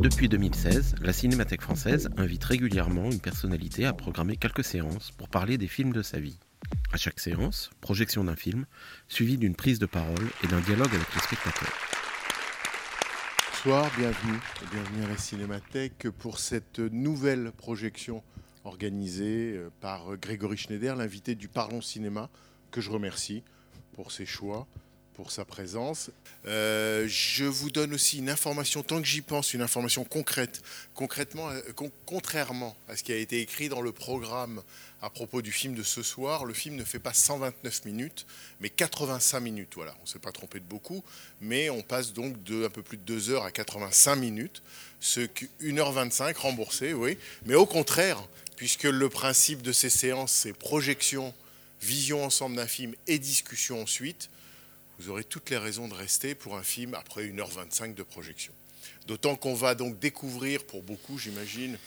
Depuis 2016, la Cinémathèque française invite régulièrement une personnalité à programmer quelques séances pour parler des films de sa vie. À chaque séance, projection d'un film, suivie d'une prise de parole et d'un dialogue avec les spectateurs. Bonsoir, bienvenue. Bienvenue à la Cinémathèque pour cette nouvelle projection organisée euh, par Grégory Schneider, l'invité du Parlons Cinéma, que je remercie pour ses choix, pour sa présence. Euh, je vous donne aussi une information, tant que j'y pense, une information concrète. Concrètement, euh, con- contrairement à ce qui a été écrit dans le programme à propos du film de ce soir, le film ne fait pas 129 minutes, mais 85 minutes. Voilà, on ne s'est pas trompé de beaucoup, mais on passe donc de un peu plus de 2 heures à 85 minutes, ce qui 1h25 remboursé, oui. Mais au contraire, puisque le principe de ces séances, c'est projection, vision ensemble d'un film et discussion ensuite, vous aurez toutes les raisons de rester pour un film après 1h25 de projection. D'autant qu'on va donc découvrir pour beaucoup, j'imagine,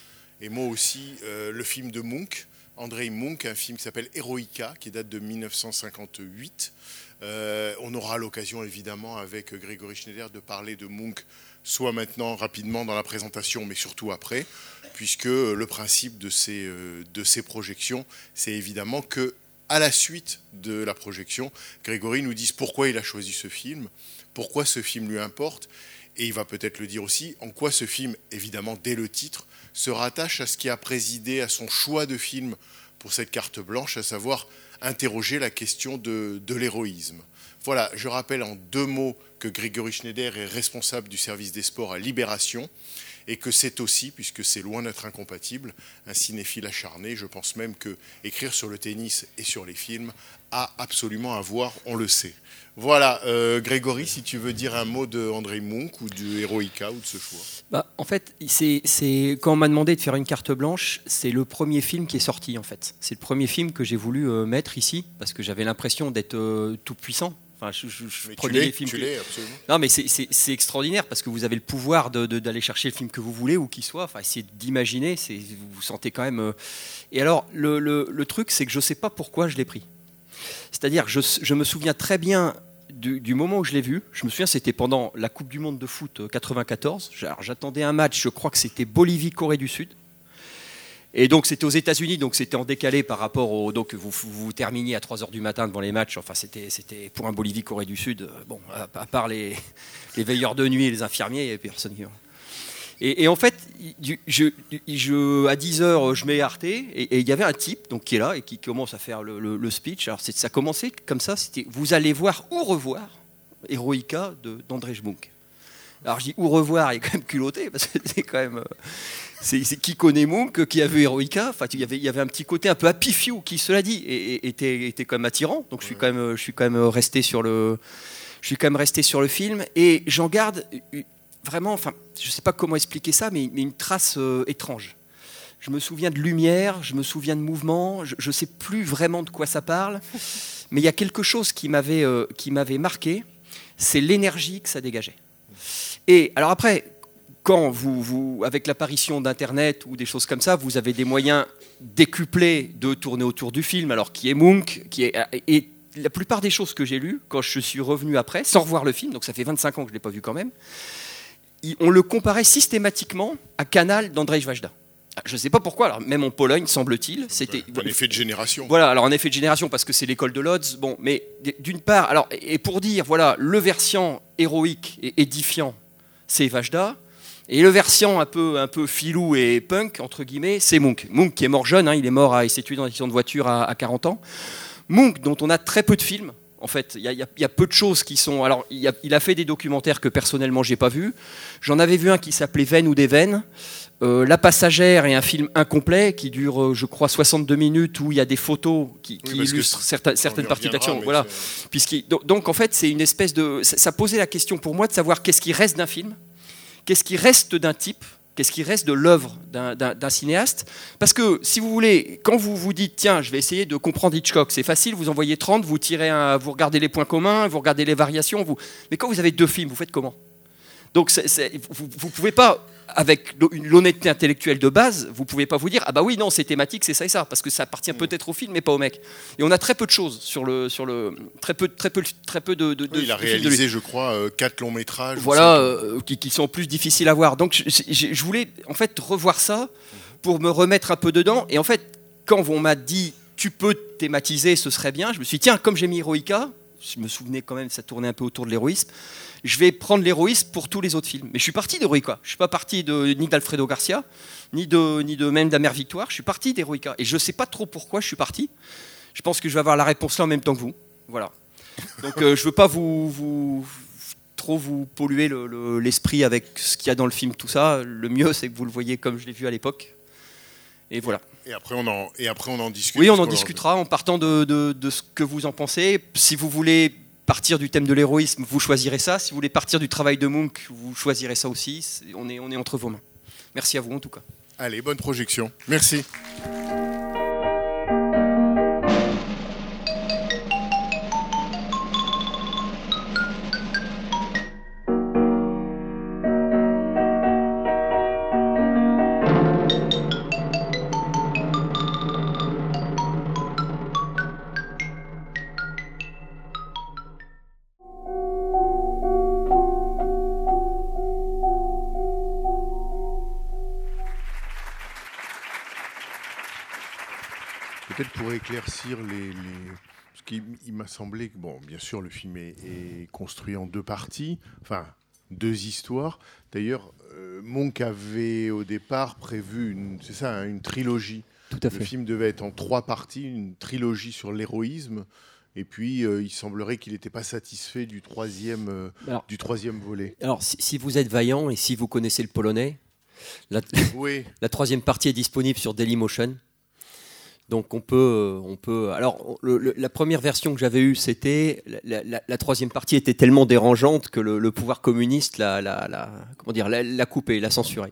et moi aussi, euh, le film de Munch, Andrei Munch, un film qui s'appelle Eroica, qui date de 1958. Euh, on aura l'occasion, évidemment, avec Grégory Schneider, de parler de Munch, soit maintenant, rapidement, dans la présentation, mais surtout après, puisque le principe de ces, euh, de ces projections, c'est évidemment que à la suite de la projection, Grégory nous dise pourquoi il a choisi ce film, pourquoi ce film lui importe, et il va peut-être le dire aussi en quoi ce film, évidemment dès le titre, se rattache à ce qui a présidé à son choix de film pour cette carte blanche, à savoir interroger la question de, de l'héroïsme. Voilà, je rappelle en deux mots que Grégory Schneider est responsable du service des sports à Libération et que c'est aussi, puisque c'est loin d'être incompatible, un cinéphile acharné. Je pense même que écrire sur le tennis et sur les films a absolument à voir, on le sait. Voilà, euh, Grégory, si tu veux dire un mot de André Munch ou du Heroica ou de ce choix. Bah, en fait, c'est- quand on m'a demandé de faire une carte blanche, c'est le premier film qui est sorti en fait. C'est le premier film que j'ai voulu euh, mettre ici parce que j'avais l'impression d'être euh, tout puissant. Enfin, je, je- je prenais les films. tu que- l'es, absolument. Non, mais c'est, extraordinaire parce que vous avez le pouvoir d'aller chercher le film que vous voulez, où qu'il soit. Enfin, essayez d'imaginer. Vous vous sentez quand même. euh, Et alors, le, le- le truc, c'est que je ne sais pas pourquoi je l'ai pris. C'est-à-dire, je, je me souviens très bien du, du moment où je l'ai vu. Je me souviens, c'était pendant la Coupe du Monde de foot euh, 94. Alors, J'attendais un match, je crois que c'était Bolivie-Corée du Sud. Et donc c'était aux États-Unis, donc c'était en décalé par rapport au. Donc vous, vous, terminiez à 3h du matin devant les matchs. Enfin, c'était, pour un Bolivie-Corée du Sud. euh, Bon, à, part les, les veilleurs de nuit et les infirmiers, il n'y avait personne. Et, et en fait, à 10h, je mets Arte, et il y avait un type donc, qui est là et qui commence à faire le, le- speech. Alors ça commençait comme ça c'était Vous allez voir ou revoir Heroica de- d'André Jmunk. Alors je dis ou revoir, il est quand même culotté, parce que c'est quand même. euh, C'est c'est qui connaît Munch, qui a vu Heroica. Enfin, il y avait, il y avait un petit côté un peu happy few qui, cela dit, était, était quand même attirant. Donc je suis quand même, je suis quand même resté sur le, je suis quand même resté sur le film, et j'en garde vraiment, enfin, je sais pas comment expliquer ça, mais, mais une trace euh, étrange. Je me souviens de lumière, je me souviens de mouvement, je ne sais plus vraiment de quoi ça parle, mais il y a quelque chose qui m'avait euh, qui m'avait marqué, c'est l'énergie que ça dégageait. Et alors après, quand vous, vous avec l'apparition d'Internet ou des choses comme ça, vous avez des moyens décuplés de tourner autour du film, alors qui est Munch, qui est et la plupart des choses que j'ai lues, quand je suis revenu après, sans revoir le film, donc ça fait 25 ans que je ne l'ai pas vu quand même, on le comparait systématiquement à Canal d'Andrzej Wajda. Je ne sais pas pourquoi, alors même en Pologne, semble-t-il, c'était Un effet de génération. voilà, alors en effet de génération, parce que c'est l'école de Lodz, bon, mais d'une part, alors, et pour dire, voilà, le versant héroïque et édifiant, c'est Vajda, et le versant un peu, un peu filou et punk, entre guillemets, c'est Munch. Munch qui est mort jeune, hein, il est mort à, il s'est tué dans un accident de voiture à, à 40 ans. Munch, dont on a très peu de films, en fait, il y, a- y y peu de choses qui sont. Alors, il, a, il a fait des documentaires que personnellement j'ai pas vus. J'en avais vu un qui s'appelait Veine ou des veines. Euh, La passagère est un film incomplet qui dure, euh, je crois, 62 minutes où il y a des photos qui, Oui, illustrent certaines, parties d'action. Voilà. donc, donc, en fait, c'est une espèce de. Ça posait la question pour moi de savoir qu'est-ce qui reste d'un film, qu'est-ce qui reste d'un type, Qu'est-ce qui reste de l'œuvre d'un- cinéaste. Parce que si vous voulez, quand vous vous dites tiens, je vais essayer de comprendre Hitchcock, c'est facile, vous envoyez 30, vous tirez un, vous regardez les points communs, vous regardez les variations, vous... mais quand vous avez deux films, vous faites comment? Donc vous ne pouvez pas, avec l'honnêteté intellectuelle de base, vous pouvez pas vous dire ah bah oui non c'est thématique c'est ça et ça parce que ça appartient peut-être au film mais pas au mec. Et on a très peu de choses sur le sur le très peu très peu très peu de, de, il a de réalisé, je crois, euh, quatre longs métrages. voilà, euh, qui, qui sont plus difficiles à voir. Donc je, je- je voulais en fait revoir ça pour me remettre un peu dedans. Et en fait, quand on m'a dit tu peux thématiser, ce serait bien, je me suis dit tiens, comme j'ai mis Heroica, je me souvenais quand même, ça tournait un peu autour de l'héroïsme, je vais prendre l'héroïsme pour tous les autres films. Mais je suis parti d'Heroica. Je suis pas parti de, ni d'Alfredo Garcia, ni de, ni de même d'Amer Victoire. Je suis parti d'Heroica. Et je sais pas trop pourquoi je suis parti. Je pense que je vais avoir la réponse là en même temps que vous. Voilà. Donc euh, je veux pas vous, vous trop vous polluer le- le- l'esprit avec ce qu'il y a dans le film, tout ça. Le mieux, c'est que vous le voyez comme je l'ai vu à l'époque. Et voilà. Et après, on en, et après, on en discute. Oui, on en discutera en partant de, de- de ce que vous en pensez. Si vous voulez partir du thème de l'héroïsme, vous choisirez ça. Si vous voulez partir du travail de Munch, vous choisirez ça aussi. C'est- On est, on est entre vos mains. Merci à vous en tout cas. Allez, bonne projection. Merci. Peut-être pour éclaircir les. les- Parce qu'il il m'a semblé que, bon, bien sûr, le film est, est construit en deux parties, enfin, deux histoires. D'ailleurs, euh, Monk avait au départ prévu, une- c'est ça, hein, une trilogie. Tout à Le film devait être en trois parties, une trilogie sur l'héroïsme. Et puis, euh, il semblerait qu'il n'était pas satisfait du troisième, euh, Alors- du troisième volet. Alors, si, si vous êtes vaillant et si vous connaissez le polonais, la, Oui, la troisième partie est disponible sur Dailymotion. Donc on peut, euh, on peut. Alors on- le- le- la première version que j'avais eue, c'était la, la- la troisième partie était tellement dérangeante que le, le pouvoir communiste l'a, comment dire, l'a, coupée, l'a censurée.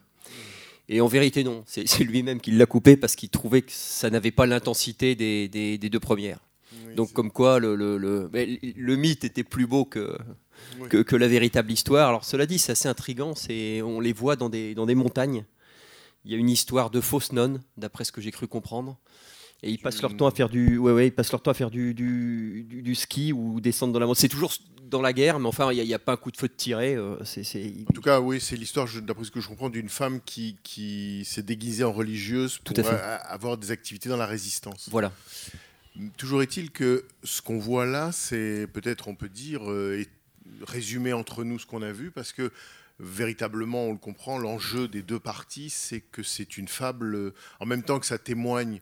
Et en vérité non, c'est, lui-même qui l'a coupée parce qu'il trouvait que ça n'avait pas l'intensité des, des- des deux premières. Oui, Donc comme quoi le, le- le- le mythe était plus beau que, Oui. que, que la véritable histoire. Alors cela dit, c'est assez intriguant. C'est, on les voit dans des, dans des montagnes. Il y a une histoire de fausses nonnes, d'après ce que j'ai cru comprendre. Et ils passent leur temps à faire du, ouais, ouais, ils passent leur temps à faire du, du, du- du ski ou descendre dans la montagne. C'est toujours dans la guerre, mais enfin, il n'y a, pas un coup de feu de tiré. euh, c'est, c'est- En tout cas, oui, c'est l'histoire, d'après ce que je comprends, d'une femme qui, qui s'est déguisée en religieuse pour Tout à fait. a- avoir des activités dans la résistance. Voilà. Toujours est-il que ce qu'on voit là, c'est peut-être, on peut dire, euh, résumer entre nous ce qu'on a vu, parce que véritablement, on le comprend, l'enjeu des deux parties, c'est que c'est une fable, euh, en même temps que ça témoigne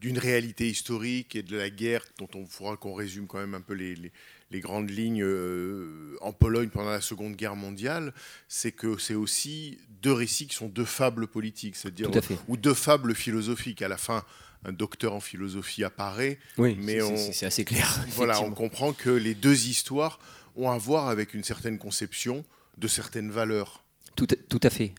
d'une réalité historique et de la guerre, dont on faudra qu'on résume quand même un peu les, les- les grandes lignes euh, en Pologne pendant la Seconde Guerre mondiale, c'est que c'est aussi deux récits qui sont deux fables politiques, c'est-à-dire ou deux fables philosophiques. À la fin, un docteur en philosophie apparaît, Oui, Mais c'est, assez clair. voilà, on comprend que les deux histoires ont à voir avec une certaine conception de certaines valeurs. Tout, à- tout à fait.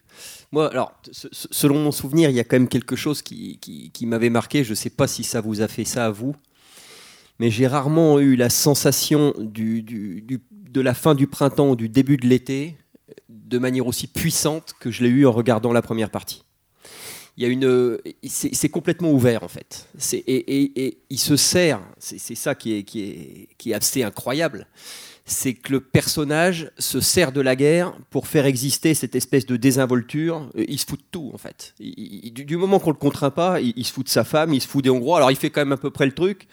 Moi, alors, se- se- selon mon souvenir, il y a quand même quelque chose qui, qui- m'avait marqué. Je ne sais pas si ça vous a fait ça à vous, mais j'ai rarement eu la sensation du, du- de la fin du printemps ou du début de l'été de manière aussi puissante que je l'ai eu en regardant la première partie. Il y a une, c'est c'est complètement ouvert en fait. Et, et- il se sert, c'est c'est ça qui est, qui est, qui est assez incroyable c'est que le personnage se sert de la guerre pour faire exister cette espèce de désinvolture. Euh, Il se fout de tout, en fait. Du, moment qu'on le contraint pas, il, se fout de sa femme, il se fout des Hongrois. Alors, il fait quand même à peu près le truc,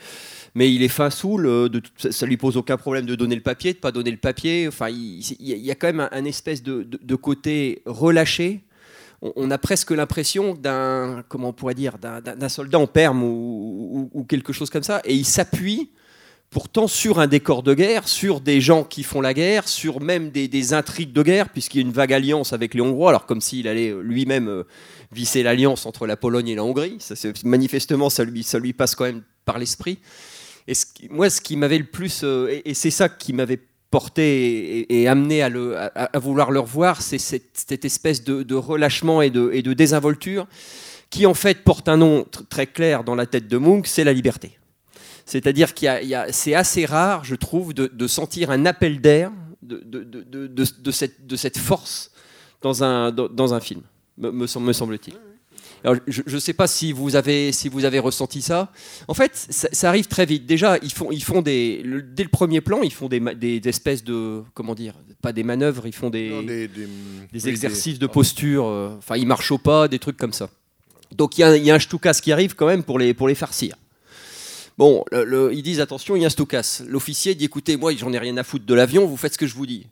mais il est fin saoul. euh, De, ça, lui pose aucun problème de donner le papier, de pas donner le papier. Enfin, il, y a- quand même un, espèce de, côté relâché. On, a presque l'impression d'un, comment on pourrait dire, d'un- soldat en perme ou quelque chose comme ça, et il s'appuie pourtant sur un décor de guerre, sur des gens qui font la guerre, sur même des, intrigues de guerre, puisqu'il y a une vague alliance avec les Hongrois, alors comme s'il allait euh, lui-même euh, visser l'alliance entre la Pologne et la Hongrie. Manifestement, ça lui, passe quand même par l'esprit. Moi, ce qui m'avait le plus, euh, et, c'est ça qui m'avait porté et, amené à, vouloir le revoir, c'est cette, espèce de, relâchement et de, désinvolture qui en fait porte un nom tr- très clair dans la tête de Munch, c'est la liberté. C'est-à-dire qu'il y y c'est assez rare, je trouve, de, de sentir un appel d'air de, cette, de cette force dans un, dans, dans un film, me, me sem- me semble-t-il. Alors, je ne sais pas si vous, avez, si vous avez ressenti ça. En fait, ça, ça arrive très vite. Déjà, ils font, ils font des, le- dès le premier plan, ils font des, ma- des, des espèces de, comment dire, pas des manœuvres, ils font des, Non, des, des- des oui, exercices de posture, euh, enfin ils marchent au pas, des trucs comme ça. Donc il y, a un- il y a un Stukas qui arrive quand même pour les, pour les farcir. Bon, le- le- ils disent attention, il y a un Stukas. L'officier dit écoutez, moi j'en ai rien à foutre de l'avion, vous faites ce que je vous dis.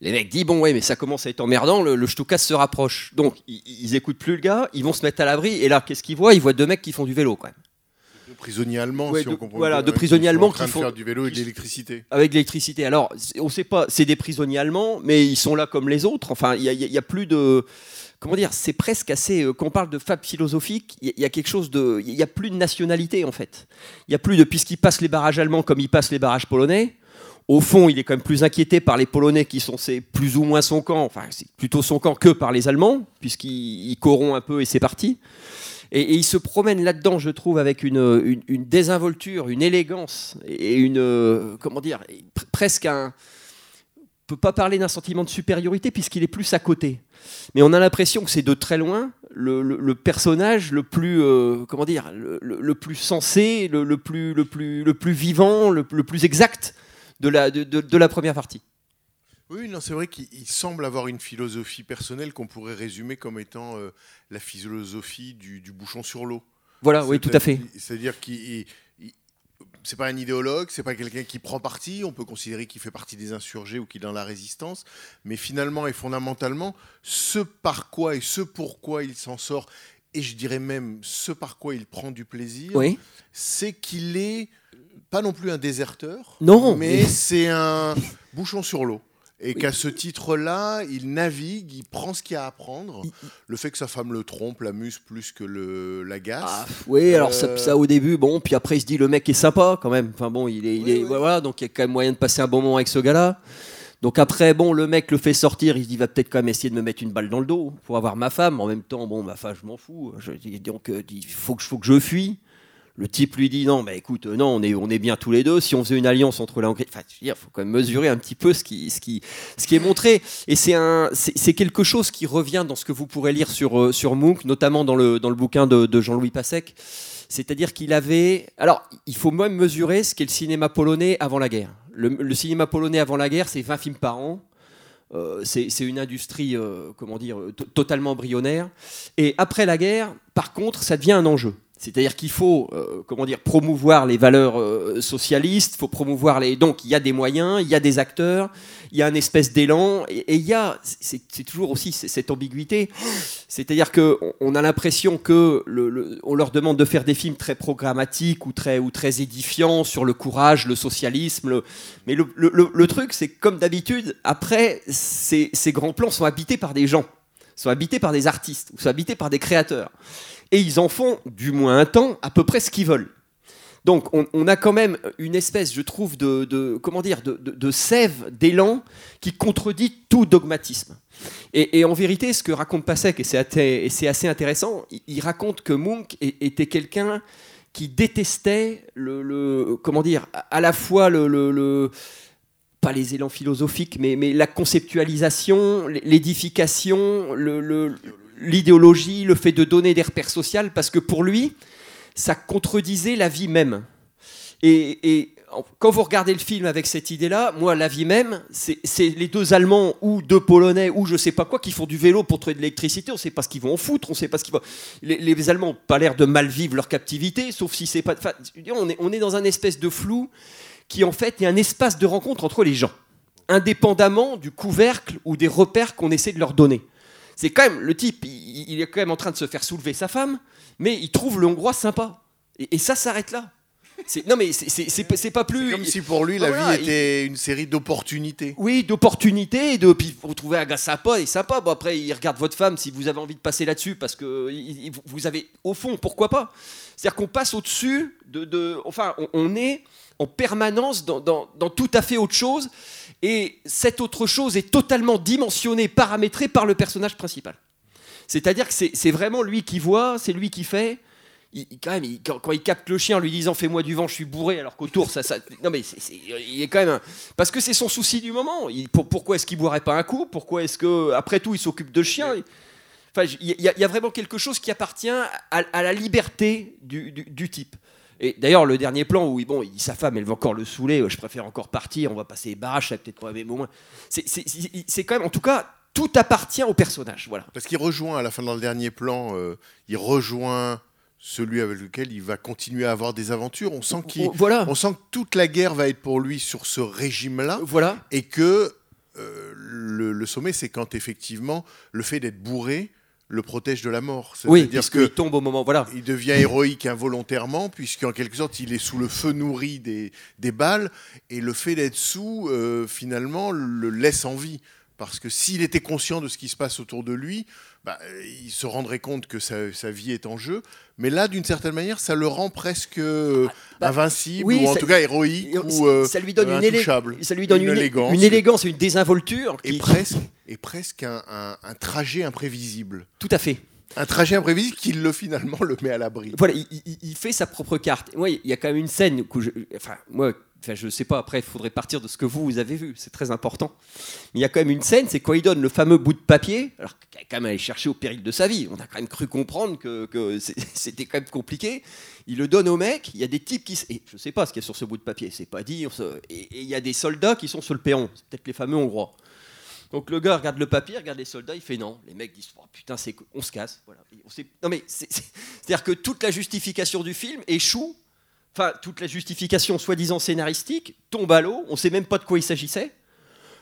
Les mecs disent bon ouais mais ça commence à être emmerdant, le, le Stukas se rapproche. Donc ils, ils écoutent plus le gars, ils vont se mettre à l'abri et là qu'est-ce qu'ils voient? Ils voient deux mecs qui font du vélo quand même. de prisonniers allemands, Ouais, si de- on comprend voilà, bien, de hein, prisonniers allemands qui font- faire du vélo et de l'électricité. avec l'électricité. Alors, on sait pas, c'est des prisonniers allemands, mais ils sont là comme les autres. Enfin, il y, a- il y a plus de. Comment dire C'est presque assez. euh, Quand on parle de fable philosophique, il y, a- quelque chose de. Il y a plus de nationalité, en fait. Il y a plus de. Puisqu'il passe les barrages allemands comme il passe les barrages polonais, au fond, il est quand même plus inquiété par les Polonais qui sont c'est plus ou moins son camp, enfin, c'est plutôt son camp que par les Allemands, puisqu'il il corrompt un peu et c'est parti. Et, il se promène là-dedans, je trouve, avec une, désinvolture, une élégance et une euh, comment dire, presque un. On peut pas parler d'un sentiment de supériorité puisqu'il est plus à côté. Mais on a l'impression que c'est de très loin le, le- le personnage le plus euh, comment dire, le, plus sensé, le, plus le plus le plus vivant, le, plus exact de la de, de- de la première partie. Oui, non, c'est vrai qu'il il semble avoir une philosophie personnelle qu'on pourrait résumer comme étant euh, la philosophie du, du bouchon sur l'eau. Voilà, oui, tout à fait. C'est-à-dire- qu'il il- il- c'est pas un idéologue, c'est pas quelqu'un qui prend parti. On peut considérer qu'il fait partie des insurgés ou qu'il est dans la résistance, mais finalement et fondamentalement, ce par quoi et ce pourquoi il s'en sort, et je dirais même ce par quoi il prend du plaisir, Oui. c'est qu'il est pas non plus un déserteur, Non, mais mais- c'est un bouchon sur l'eau. Et qu'à ce titre-là, il navigue, il prend ce qu'il y a à prendre. Le fait que sa femme le trompe l'amuse plus que le l'agace. Ah, oui, alors ça, Euh, ça, au début, bon, puis après il se dit le mec est sympa quand même. Enfin bon, il est, il Oui, est oui. voilà, donc il y a quand même moyen de passer un bon moment avec ce gars-là. Donc après, bon, le mec le fait sortir, il se dit il va peut-être quand même essayer de me mettre une balle dans le dos pour avoir ma femme. En même temps, bon, ma femme, je m'en fous. Je donc euh, il faut que faut que je fuis. Le type lui dit non, mais écoute, euh, non, on est, on est bien tous les deux. Si on faisait une alliance entre la Hongrie, enfin, je veux dire, faut quand même mesurer un petit peu ce qui, ce qui, ce qui est montré. Et c'est quelque chose qui revient dans ce que vous pourrez lire sur, euh, sur notamment dans le, dans le bouquin de, Jean-Louis Passek. C'est-à-dire qu'il avait. Alors, il faut même mesurer ce qu'est le cinéma polonais avant la guerre. Le, cinéma polonais avant la guerre, c'est 20 films par an. Euh, c'est une industrie, comment dire, to- totalement embryonnaire. Et après la guerre, par contre, ça devient un enjeu. C'est-à-dire qu'il faut, euh, comment dire, promouvoir les valeurs euh, socialistes. Il faut promouvoir les. Donc, il y a des moyens, il y a des acteurs, il y a un espèce d'élan, et il y a, c'est toujours aussi cette ambiguïté. C'est-à-dire que on- a l'impression que le- le- on leur demande de faire des films très programmatiques ou très ou très édifiants sur le courage, le socialisme. le- Mais le, truc, c'est comme d'habitude, après, ces, grands plans sont habités par des gens, sont habités par des artistes, sont habités par des créateurs, et ils en font, du moins un temps, à peu près ce qu'ils veulent. Donc on, a quand même une espèce, je trouve, de, comment dire, de, sève, d'élan qui contredit tout dogmatisme. Et, en vérité, ce que raconte Pasek, et c'est assez intéressant, il, raconte que Munch était quelqu'un qui détestait le, comment dire, à la fois le, pas les élans philosophiques, mais, la conceptualisation, l'édification, le- l'idéologie, le fait de donner des repères sociaux, parce que pour lui, ça contredisait la vie même. Et, quand vous regardez le film avec cette idée-là, moi, la vie même, c'est les deux Allemands ou deux Polonais ou je sais pas quoi qui font du vélo pour trouver de l'électricité. On sait pas ce qu'ils vont en foutre, on sait pas ce qu'ils vont. Les, les Allemands n'ont pas l'air de mal vivre leur captivité, sauf si c'est pas. enfin, on est dans un espèce de flou qui en fait est un espace de rencontre entre les gens, indépendamment du couvercle ou des repères qu'on essaie de leur donner. C'est quand même le type, il, il est quand même en train de se faire soulever sa femme, mais il trouve le hongrois sympa. Et, et ça s'arrête là. Non mais c'est- pas- plus. Comme si pour lui, la Voilà, vie était une série d'opportunités. Oui, d'opportunités, et de puis vous trouvez un gars sympa et sympa. Bon après, il regarde votre femme si vous avez envie de passer là-dessus parce que vous avez au fond pourquoi pas? C'est-à-dire qu'on passe au-dessus de, de- enfin, on, on est en permanence dans, dans- dans tout à fait autre chose et cette autre chose est totalement dimensionnée, paramétrée par le personnage principal. C'est-à-dire que c'est c'est vraiment lui qui voit, c'est lui qui fait. Il, quand même, il- quand, quand il capte le chien en lui disant fais-moi du vent, je suis bourré, alors qu'autour ça, ça, non mais il est quand même un- parce que c'est son souci du moment. Il- pour- pourquoi est-ce qu'il boirait pas un coup? Pourquoi est-ce que après tout il s'occupe de chien Enfin, il y, a- il y a vraiment quelque chose qui appartient à, à la liberté du, du- du type. Et d'ailleurs, le dernier plan où bon, il sa femme, elle va encore le saouler, je préfère encore partir, on va passer les barrages, ça va peut-être pas mais au moins. C'est- quand même, en tout cas, tout appartient au personnage. Voilà. Parce qu'il rejoint, à la fin, dans le dernier plan, euh, il rejoint celui avec lequel il va continuer à avoir des aventures. On sent, qu'il, Voilà. on sent que toute la guerre va être pour lui sur ce régime-là. Voilà. Et que euh, le, le sommet, c'est quand effectivement le fait d'être bourré le protège de la mort. Oui, C'est-à-dire qu'il tombe au moment. Voilà. il devient héroïque involontairement, puisqu'en quelque sorte, il est sous le feu nourri des, des balles, et le fait d'être sous, euh, finalement, le laisse en vie. Parce que s'il était conscient de ce qui se passe autour de lui, bah, euh, il se rendrait compte que sa, sa vie est en jeu. Mais là, d'une certaine manière, ça le rend presque euh, bah, invincible, oui, ou en ça- tout cas héroïque, ou euh, ça lui donne une, élé- intouchable. ça lui donne Une une, élégance. une élégance, une désinvolture. et presque, et presque un, un- un trajet imprévisible. Tout à fait. Un trajet imprévisible qui, le, finalement, le met à l'abri. Voilà, il, il- il fait sa propre carte. Moi, il y a quand même une scène où je, enfin, moi, enfin, je sais pas. Après, il faudrait partir de ce que vous, avez vu. C'est très important. Mais il y a quand même une scène, c'est quand il donne le fameux bout de papier, alors qu'il a quand même allé chercher au péril de sa vie. On a quand même cru comprendre que, c'était quand même compliqué. Il le donne au mec. Il y a des types qui, et je sais pas ce qu'il y a sur ce bout de papier. C'est pas dit. Et et il y a des soldats qui sont sur le perron. C'est peut-être les fameux Hongrois. Donc le gars regarde le papier, regarde les soldats, il fait non. Les mecs disent oh, putain, on se casse. Voilà. Mais c'est- c'est- c'est-à-dire que toute la justification du film échoue. Enfin, toute la justification soi-disant scénaristique tombe à l'eau. On sait même pas de quoi il s'agissait.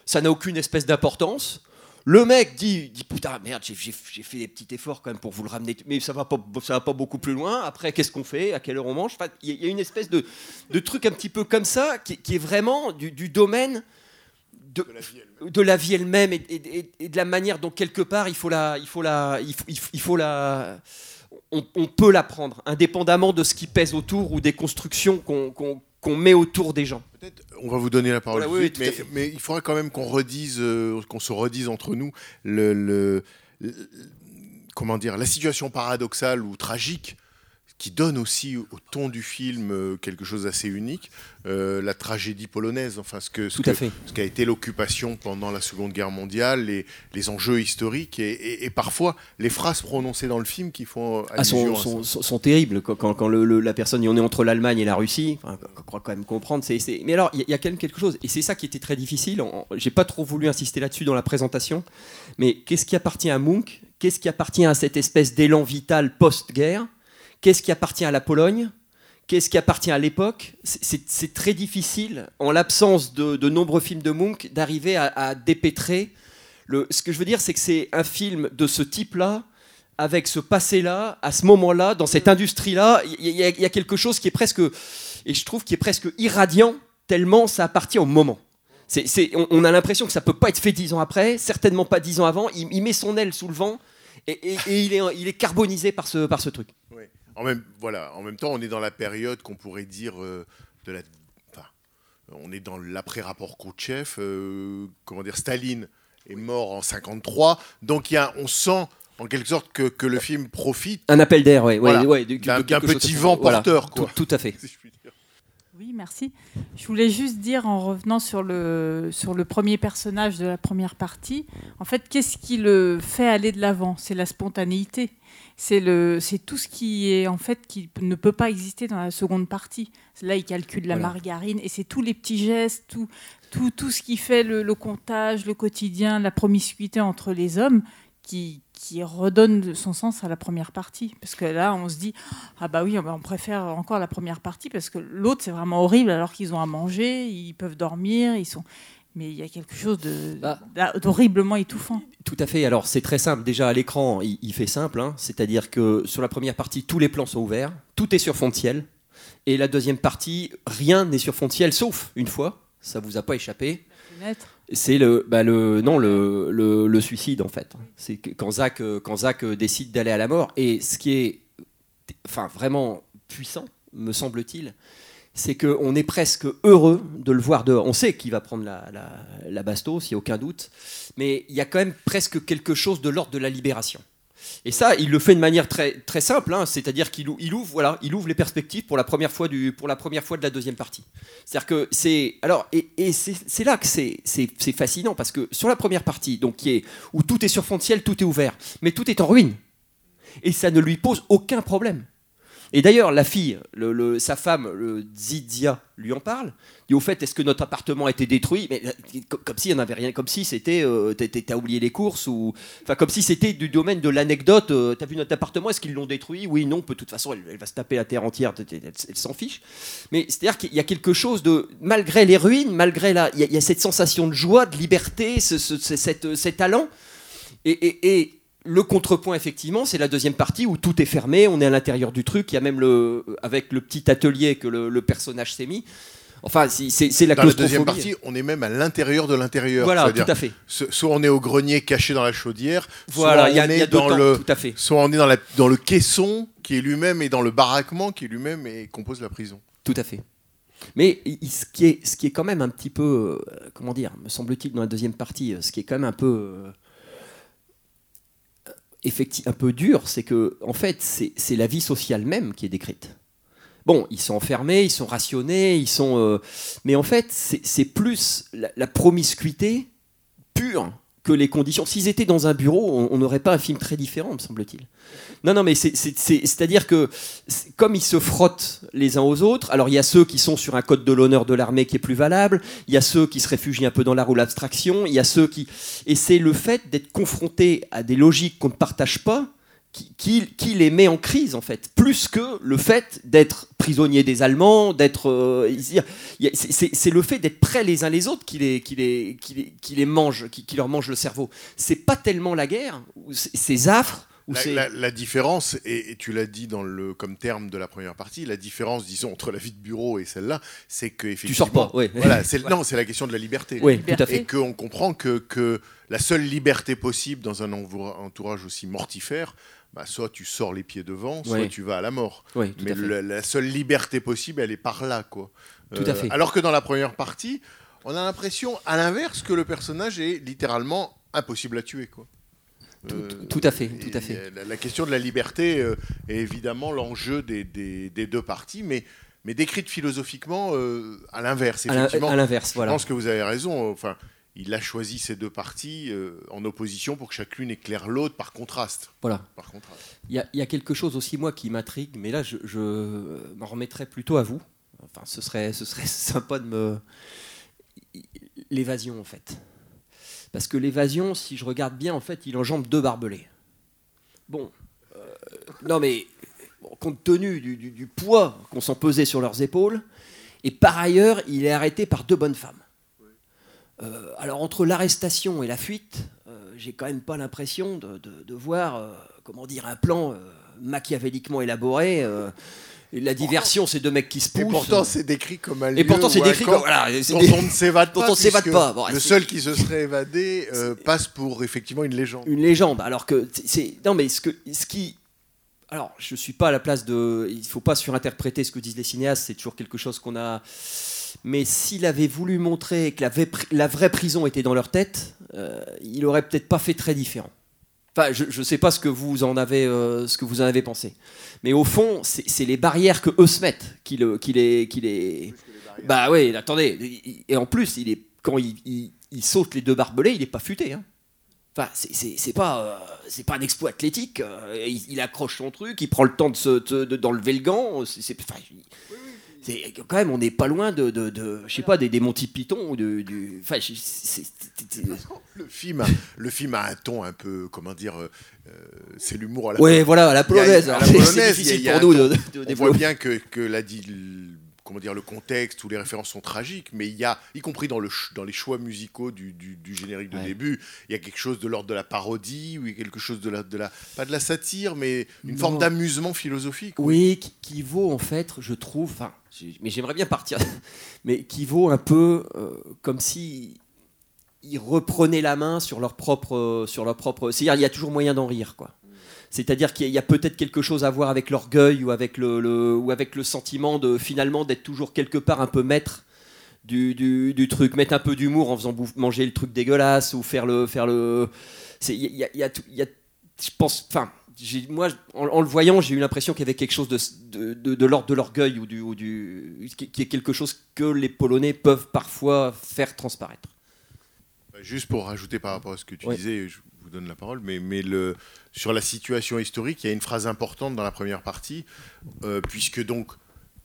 Ça n'a aucune espèce d'importance. Le mec dit, dit putain merde, j'ai- fait des petits efforts quand même pour vous le ramener, mais ça va pas, ça va pas beaucoup plus loin. Après, qu'est-ce qu'on fait? À quelle heure on mange? Enfin, Il y, a- il y a une espèce de, de truc un petit peu comme ça qui, qui est vraiment du, du domaine de, de la vie elle-même et, et- et- et de la manière dont quelque part il faut la, il faut la, faut- il faut la, on, on peut la prendre, indépendamment de ce qui pèse autour ou des constructions qu'on met autour des gens. Peut-être on va vous donner la parole Voilà, oui, mais, il faudra quand même qu'on redise, euh, qu'on se redise entre nous le, le- le- comment dire, la situation paradoxale ou tragique qui donne aussi au ton du film euh, quelque chose d'assez unique, euh, la tragédie polonaise, enfin ce que ce que- qu'a été l'occupation pendant la Seconde Guerre mondiale, les, les enjeux historiques et, et- et parfois les phrases prononcées dans le film qui font Ah, sont, sont, sont- sont terribles quand, quand- quand le- le- la personne en est entre l'Allemagne et la Russie. Enfin, on croit quand même comprendre. c'est c'est- Mais alors, il y, a- il y a quand même quelque chose, et c'est ça qui était très difficile. J'ai pas trop voulu insister là-dessus dans la présentation. Mais qu'est-ce qui appartient à Munch? Qu'est-ce qui appartient à cette espèce d'élan vital post-guerre? Qu'est-ce qui appartient à la Pologne? Qu'est-ce qui appartient à l'époque? C'est- très difficile, en l'absence de, nombreux films de Munch, d'arriver à, à dépêtrer. Ce que je veux dire, c'est que c'est un film de ce type-là, avec ce passé-là, à ce moment-là, dans cette industrie-là, il y, a- quelque chose qui est presque, et je trouve qui est presque irradiant, tellement ça appartient au moment. On, a l'impression que ça peut pas être fait dix ans après, certainement pas dix ans avant. Il, met son aile sous le vent et, il est carbonisé par ce, par ce truc. Oui. En même, voilà, en même temps, on est dans la période qu'on pourrait dire euh, de la. enfin, on est dans l'après-rapport Khrouchtchev. euh, comment dire, Staline est mort en 53. Donc, il y a, on sent en quelque sorte que, que le film profite. Un appel d'air, ouais, ouais, Voilà. ouais, D'un- chose petit vent Voilà, porteur, quoi. Tout, tout à fait. si je puis dire. Oui, merci. Je voulais juste dire, en revenant sur le, sur le premier personnage de la première partie, en fait, qu'est-ce qui le fait aller de l'avant? C'est la spontanéité. C'est le, c'est tout ce qui est en fait qui ne peut pas exister dans la seconde partie. Là, il calcule la Voilà. margarine et c'est tous les petits gestes, tout, tout, tout ce qui fait le, le comptage, le quotidien, la promiscuité entre les hommes qui, qui redonne son sens à la première partie. Parce que là, on se dit, ah bah oui, on préfère encore la première partie parce que l'autre, c'est vraiment horrible alors qu'ils ont à manger, ils peuvent dormir, ils sont... Mais il y a quelque chose Bah. d'a- d'horriblement étouffant. Tout à fait. Alors c'est très simple. Déjà à l'écran, il, il fait simple. hein. C'est-à-dire que sur la première partie, tous les plans sont ouverts, tout est sur fond de ciel. Et la deuxième partie, rien n'est sur fond de ciel, sauf une fois, ça vous a pas échappé. C'est le, bah le, non, le, le, le suicide en fait. C'est quand Zach, euh, quand Zach euh, décide d'aller à la mort. Et ce qui est, enfin, vraiment puissant, me semble-t-il, c'est qu'on est presque heureux de le voir dehors. On sait qu'il va prendre la, la, bastos, il n'y a aucun doute. Mais il y a quand même presque quelque chose de l'ordre de la libération. Et ça, il le fait de manière très, très simple, hein, c'est-à-dire qu'il ou- il ouvre, voilà, il ouvre les perspectives pour la première fois, du, pour la première fois de la deuxième partie. C'est-à-dire que c'est. Alors, et, et c'est là que c'est fascinant, parce que sur la première partie, donc, qui est, où tout est sur fond de ciel, tout est ouvert, mais tout est en ruine. Et ça ne lui pose aucun problème. Et d'ailleurs, la fille, le- le- sa femme, le Zidia, lui en parle. Dit au fait, est-ce que notre appartement a été détruit? Mais euh, co- comme n'y en avait rien, comme si c'était, euh, t'as- oublié les courses ou, enfin, comme si c'était du domaine de l'anecdote. euh, T'as vu notre appartement Est-ce qu'ils l'ont détruit? Oui, non. De toute façon, elle, va se taper la terre entière. Elle, s'en fiche. Mais c'est-à-dire qu'il y a quelque chose de, malgré les ruines, malgré la, il y, a- cette sensation de joie, de liberté, ce, cet allant. Et le contrepoint, effectivement, c'est la deuxième partie où tout est fermé, on est à l'intérieur du truc, il y a même le, avec le petit atelier que le, le personnage s'est mis. Enfin, c'est la Dans la deuxième partie, on est même à l'intérieur de l'intérieur. Voilà, tout à fait. soit on est au grenier caché dans la chaudière, Voilà, soit il y a, on y a est dans temps, le, tout à fait. soit on est dans, la, dans le caisson qui est lui-même et dans le baraquement qui est lui-même et compose la prison. Tout à fait. Mais ce, qui est, ce qui est quand même un petit peu, euh, comment dire, me semble-t-il, dans la deuxième partie, euh, ce qui est quand même un peu, euh, effecti- un peu dur, c'est que, en fait, c'est la vie sociale même qui est décrite. Bon, ils sont enfermés, ils sont rationnés, ils sont. euh, mais en fait, c'est plus la promiscuité pure que les conditions. S'ils étaient dans un bureau, on n'aurait pas un film très différent, me semble-t-il. Non, non, mais c'est- c'est- c'est- c'est-à-dire que comme ils se frottent les uns aux autres, alors il y a ceux qui sont sur un code de l'honneur de l'armée qui est plus valable, il y a ceux qui se réfugient un peu dans l'art ou l'abstraction, il y a ceux qui... Et c'est le fait d'être confronté à des logiques qu'on ne partage pas qui, les met en crise, en fait, plus que le fait d'être prisonnier des Allemands, d'être... euh, c'est- le fait d'être prêts les uns les autres qui les, qui les, qui les, qui les mange, qui, leur mange le cerveau. C'est pas tellement la guerre, ces affres, La, c'est... la- la différence, et, et tu l'as dit dans le, comme terme de la première partie, la différence, disons, entre la vie de bureau et celle-là, c'est que Tu sors pas, oui. Voilà, c'est, non, c'est la question de la liberté. Oui, tout à Et fait. qu'on comprend que, que la seule liberté possible dans un entourage aussi mortifère, bah, soit tu sors les pieds devant, soit tu vas à la mort. Mais le- la seule liberté possible, elle est par là, quoi. Euh, Tout à fait. Alors que dans la première partie, on a l'impression, à l'inverse, que le personnage est littéralement impossible à tuer, quoi. Euh, tout à fait, tout à et fait. La, la question de la liberté euh, est évidemment l'enjeu des, des- des deux parties, mais, mais décrite philosophiquement euh, à l'inverse. À l'in- Effectivement, à l'inverse, je pense que vous avez raison. Enfin, il a choisi ces deux parties euh, en opposition pour que chacune éclaire l'autre par contraste. Voilà. Par contraste. Il y, a- il y a quelque chose aussi, moi, qui m'intrigue, mais là, je, je m'en remettrais plutôt à vous. Enfin, ce serait, ce serait sympa de me. L'évasion, en fait. Parce que l'évasion, si je regarde bien, en fait, il enjambe deux barbelés. Bon. euh, non, mais compte tenu du, poids qu'on s'en pesait sur leurs épaules, et par ailleurs, il est arrêté par deux bonnes femmes. Euh, alors, entre l'arrestation et la fuite, euh, j'ai quand même pas l'impression de, de- voir, comment dire, un plan machiavéliquement élaboré. Et la diversion, c'est deux mecs qui se poussent. Et pourtant, c'est décrit comme un Et lieu pourtant, c'est décrit comme- voilà, dont des- on ne s'évade pas. pas. Bon, le seul qui se serait évadé euh, passe pour effectivement une légende. une légende. Alors que c'est- non, mais ce que ce qui alors je suis pas à la place de il faut pas surinterpréter ce que disent les cinéastes. C'est toujours quelque chose qu'on a. Mais s'il avait voulu montrer que la vraie, pri- la vraie prison était dans leur tête, euh, il aurait peut-être pas fait très différent. Enfin, je ne sais pas ce que vous en avez, euh, ce que vous en avez pensé. Mais au fond, c'est les barrières que eux se mettent qui, le, qui les, qui. Bah oui, attendez. Et en plus, il est quand il, saute les deux barbelés, il est pas futé. Hein. Enfin, c'est- pas, euh, c'est pas un exploit athlétique. euh, il, accroche son truc, il prend le temps de se- de- d'enlever le gant. c'est- enfin, il- c'est- quand même, on n'est pas loin de, de, de- je sais pas, des, des Monty Python ou de, du. Enfin, c'est- c'est- c'est- Le film, a, le film a un ton un peu, comment dire, euh, euh, c'est l'humour à la Ouais, voilà, à la polonaise. c'est- difficile pour nous de, On voit bien que, que la comment dire, le contexte où les références sont tragiques, mais il y a, y compris dans, le, dans les choix musicaux du, générique de début, il y a quelque chose de l'ordre de la parodie, ou quelque chose de la, de la, pas de la satire, mais une forme d'amusement philosophique. Oui, qui, vaut en fait, je trouve, enfin, mais j'aimerais bien partir, mais qui vaut un peu euh, comme si ils reprenaient la main sur leur propre, sur leur propre. C'est-à-dire, il y a toujours moyen d'en rire, quoi. C'est-à-dire qu'il y a peut-être quelque chose à voir avec l'orgueil ou avec le, ou avec le sentiment de finalement d'être toujours quelque part un peu maître du, du, truc, mettre un peu d'humour en faisant manger le truc dégueulasse ou faire le faire le. Il y a, y a, je pense, enfin, moi, en, le voyant, j'ai eu l'impression qu'il y avait quelque chose de, de, de, l'ordre de l'orgueil ou du, ou du qui, est quelque chose que les Polonais peuvent parfois faire transparaître. Juste pour rajouter par rapport à ce que tu disais, je la parole, mais, sur la situation historique, il y a une phrase importante dans la première partie, euh, puisque donc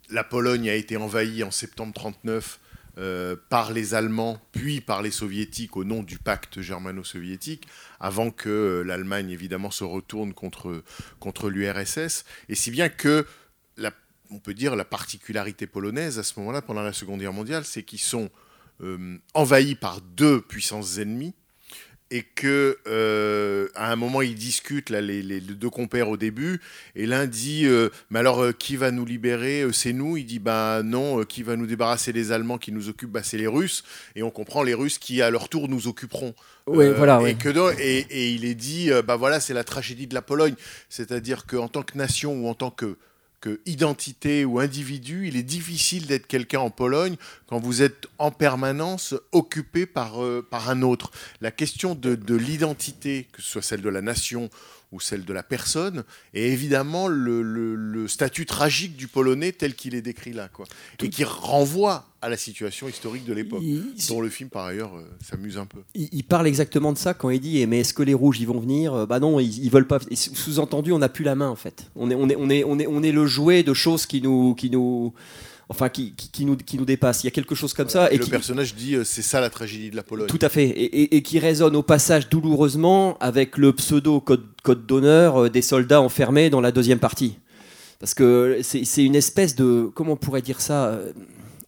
la Pologne a été envahie en septembre 1939 euh, par les Allemands, puis par les Soviétiques au nom du pacte germano-soviétique, avant que euh, l'Allemagne évidemment se retourne contre, contre l'URSS, et si bien que on peut dire la particularité polonaise à ce moment-là, pendant la Seconde Guerre mondiale, c'est qu'ils sont envahis par deux puissances ennemies, et que euh, à un moment ils discutent là les, deux compères au début et l'un dit euh, mais alors euh, qui va nous libérer? C'est nous il dit bah non qui va nous débarrasser des Allemands qui nous occupent? Bah c'est les Russes et on comprend les Russes qui à leur tour nous occuperont. Ouais, voilà, et, que et, et, il est dit bah voilà c'est la tragédie de la Pologne c'est-à-dire qu'en tant que nation ou en tant que que identité ou individu, il est difficile d'être quelqu'un en Pologne quand vous êtes en permanence occupé par, euh, par un autre. La question de, de l'identité, que ce soit celle de la nation ou celle de la personne, et évidemment le, statut tragique du Polonais tel qu'il est décrit là, quoi, et qui renvoie à la situation historique de l'époque, dont le film par ailleurs euh, s'amuse un peu. Il, parle exactement de ça quand il dit eh, mais est-ce que les rouges ils vont venir? Euh, Bah non, ils, veulent pas. Sous-entendu, on n'a plus la main en fait. On est, on est, on est, on est, on est le jouet de choses qui nous, qui nous enfin qui, qui, nous, qui nous dépasse. Il y a quelque chose comme ça. Et, le personnage dit euh, c'est ça la tragédie de la Pologne. Tout à fait. Et, qui résonne au passage douloureusement avec le pseudo code, code d'honneur euh, des soldats enfermés dans la deuxième partie. Parce que c'est une espèce de. Comment on pourrait dire ça euh,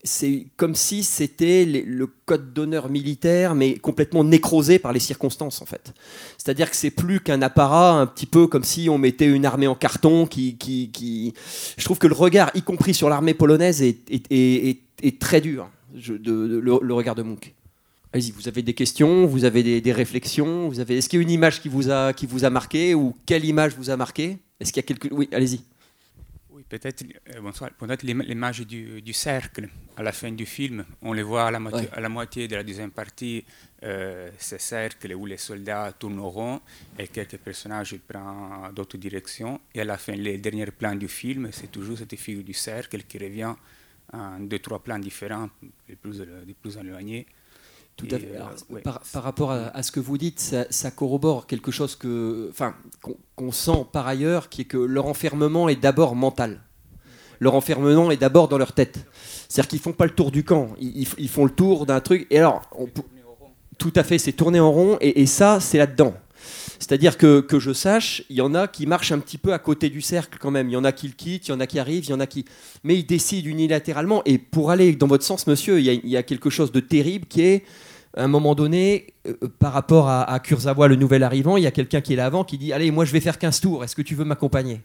c'est comme si c'était le code d'honneur militaire, mais complètement nécrosé par les circonstances, en fait. C'est-à-dire que c'est plus qu'un apparat, un petit peu comme si on mettait une armée en carton qui. qui, Je trouve que le regard, y compris sur l'armée polonaise, est, est, très dur, de, le, regard de Munch. Allez-y, vous avez des questions, vous avez des, réflexions, vous avez. Est-ce qu'il y a une image qui vous a, qui vous a marqué, ou quelle image vous a marqué? Est-ce qu'il y a quelque. Oui, allez-y peut-être peut l'image du, du, cercle à la fin du film. On le voit à la moitié, à la moitié de la deuxième partie, euh, ce cercle où les soldats tournent au rond et quelques personnages prennent d'autres directions. Et à la fin, les derniers plans du film, c'est toujours cette figure du cercle qui revient en deux, trois plans différents, les plus, les plus éloignés. Tout à fait. Euh, par, rapport à, ce que vous dites, ça, corrobore quelque chose que, enfin, qu'on sent par ailleurs, qui est que leur enfermement est d'abord mental. Leur enfermement est d'abord dans leur tête. C'est-à-dire qu'ils font pas le tour du camp, ils, font le tour d'un truc. Et alors, tout à fait, c'est tourner en rond, et, ça, c'est là-dedans. C'est-à-dire que, que je sache, il y en a qui marchent un petit peu à côté du cercle quand même. Il y en a qui le quittent, il y en a qui arrivent, il y en a qui. Mais ils décident unilatéralement. Et pour aller dans votre sens, monsieur, il y a, quelque chose de terrible qui est à un moment donné, euh, par rapport à, à, le nouvel arrivant, il y a quelqu'un qui est là avant qui dit Allez, moi je vais faire 15 tours, est-ce que tu veux m'accompagner?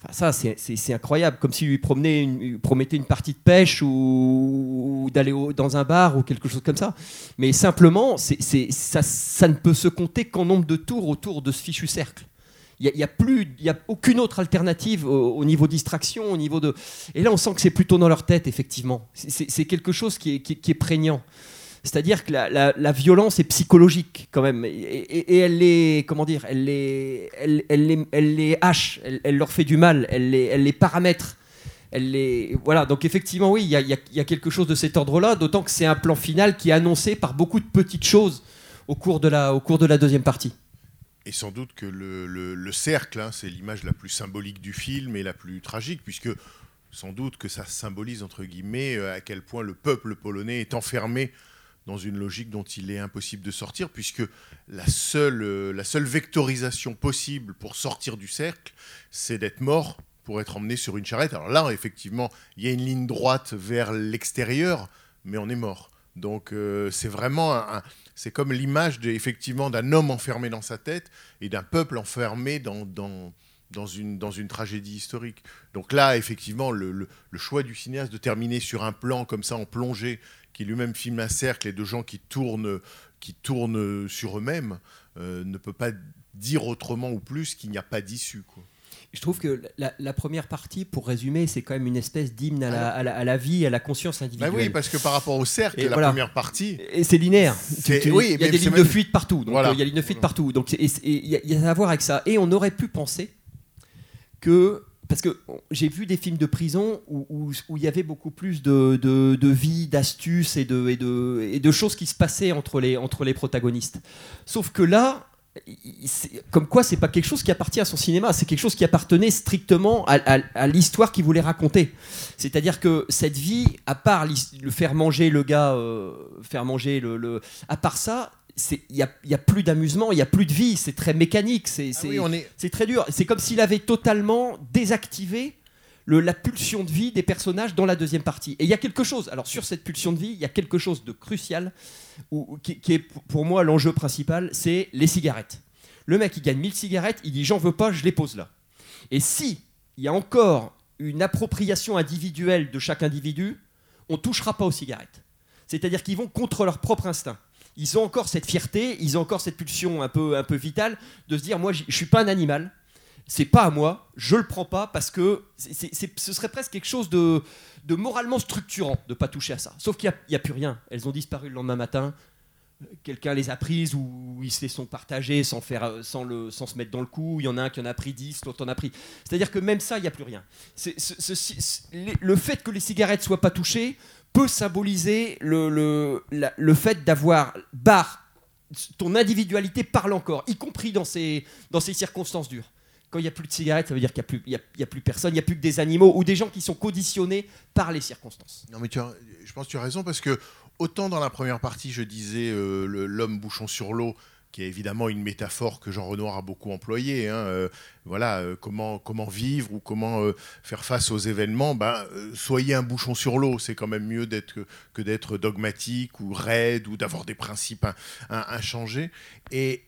Enfin, ça, c'est incroyable, comme s'il lui promettait une partie de pêche ou, d'aller dans un bar ou quelque chose comme ça. Mais simplement, ça, ne peut se compter qu'en nombre de tours autour de ce fichu cercle. Il n'y a, a, a aucune autre alternative au, niveau distraction, au niveau de. Et là, on sent que c'est plutôt dans leur tête, effectivement. C'est quelque chose qui est prégnant. C'est-à-dire que la, violence est psychologique quand même, et, elle les, comment dire, elle les, elle, elle, elle les hache, elle, leur fait du mal, elle les, elle les paramètre. Elle les... Voilà, donc effectivement, oui, il y, y a, quelque chose de cet ordre-là, d'autant que c'est un plan final qui est annoncé par beaucoup de petites choses au cours de la, au cours de la deuxième partie. Et sans doute que le, le, cercle, hein, c'est l'image la plus symbolique du film et la plus tragique, puisque sans doute que ça symbolise, entre guillemets, euh, à quel point le peuple polonais est enfermé dans une logique dont il est impossible de sortir, puisque la seule, euh, la seule vectorisation possible pour sortir du cercle, c'est d'être mort pour être emmené sur une charrette. Alors là, effectivement, il y a une ligne droite vers l'extérieur, mais on est mort. Donc euh, c'est vraiment un, c'est comme l'image effectivement d'un homme enfermé dans sa tête et d'un peuple enfermé dans, dans, dans, une, dans une tragédie historique. Donc là, effectivement, le, le, choix du cinéaste de terminer sur un plan comme ça en plongée, qui lui-même filme un cercle et de gens qui tournent, qui tournent sur eux-mêmes, euh, ne peut pas dire autrement ou plus qu'il n'y a pas d'issue. Quoi. Je trouve que la, la, première partie, pour résumer, c'est quand même une espèce d'hymne à, à, à, la vie, à la conscience individuelle. Bah oui, parce que par rapport au cercle, et la voilà. première partie. Et c'est linéaire. Oui, il y a des lignes même... de fuite partout. Donc voilà. il y a des lignes de fuite partout. Donc il y, y, a à voir avec ça. Et on aurait pu penser que. Parce que j'ai vu des films de prison où, où, il y avait beaucoup plus de, de, vie, d'astuces et de, et, de, et de choses qui se passaient entre les, entre les protagonistes. Sauf que là, comme quoi c'est pas quelque chose qui appartient à son cinéma, c'est quelque chose qui appartenait strictement à, l'histoire qu'il voulait raconter. C'est-à-dire que cette vie, à part le faire manger le gars, euh, faire manger le, à part ça, il n'y a, y a, plus d'amusement, il n'y a plus de vie, c'est très mécanique, c'est ah oui, est... très dur. C'est comme s'il avait totalement désactivé le, la pulsion de vie des personnages dans la deuxième partie. Et il y a quelque chose, alors sur cette pulsion de vie, il y a quelque chose de crucial, où, qui, qui, est pour moi l'enjeu principal, c'est les cigarettes. Le mec, il gagne 1000 cigarettes, il dit j'en veux pas, je les pose là. Et si il y a encore une appropriation individuelle de chaque individu, on touchera pas aux cigarettes. C'est-à-dire qu'ils vont contre leur propre instinct. Ils ont encore cette fierté, ils ont encore cette pulsion un peu, un peu vitale de se dire moi je suis pas un animal, c'est pas à moi, je le prends pas parce que ce serait presque quelque chose de, de moralement structurant de pas toucher à ça. Sauf qu'il n'y a, plus rien. Elles ont disparu le lendemain matin. Quelqu'un les a prises ou ils se les sont partagées sans, faire, sans, le, sans se mettre dans le coup. Il y en a un qui en a pris 10, l'autre en a pris. C'est-à-dire que même ça, il n'y a plus rien. Le fait que les cigarettes soient pas touchées peut symboliser le, le, le fait d'avoir barre ton individualité parle encore, y compris dans ces, dans ces circonstances dures quand il n'y a plus de cigarettes, ça veut dire qu'il n'y a, a, a, plus personne, il n'y a plus que des animaux ou des gens qui sont conditionnés par les circonstances. Non, mais tu je pense que tu as raison parce que autant dans la première partie, je disais euh, l'homme bouchon sur l'eau, qui est évidemment une métaphore que Jean Renoir a beaucoup employée. Hein, euh, voilà, euh, comment, comment vivre ou comment euh, faire face aux événements. Ben, soyez un bouchon sur l'eau, c'est quand même mieux que, d'être dogmatique ou raide ou d'avoir des principes inchangés. Et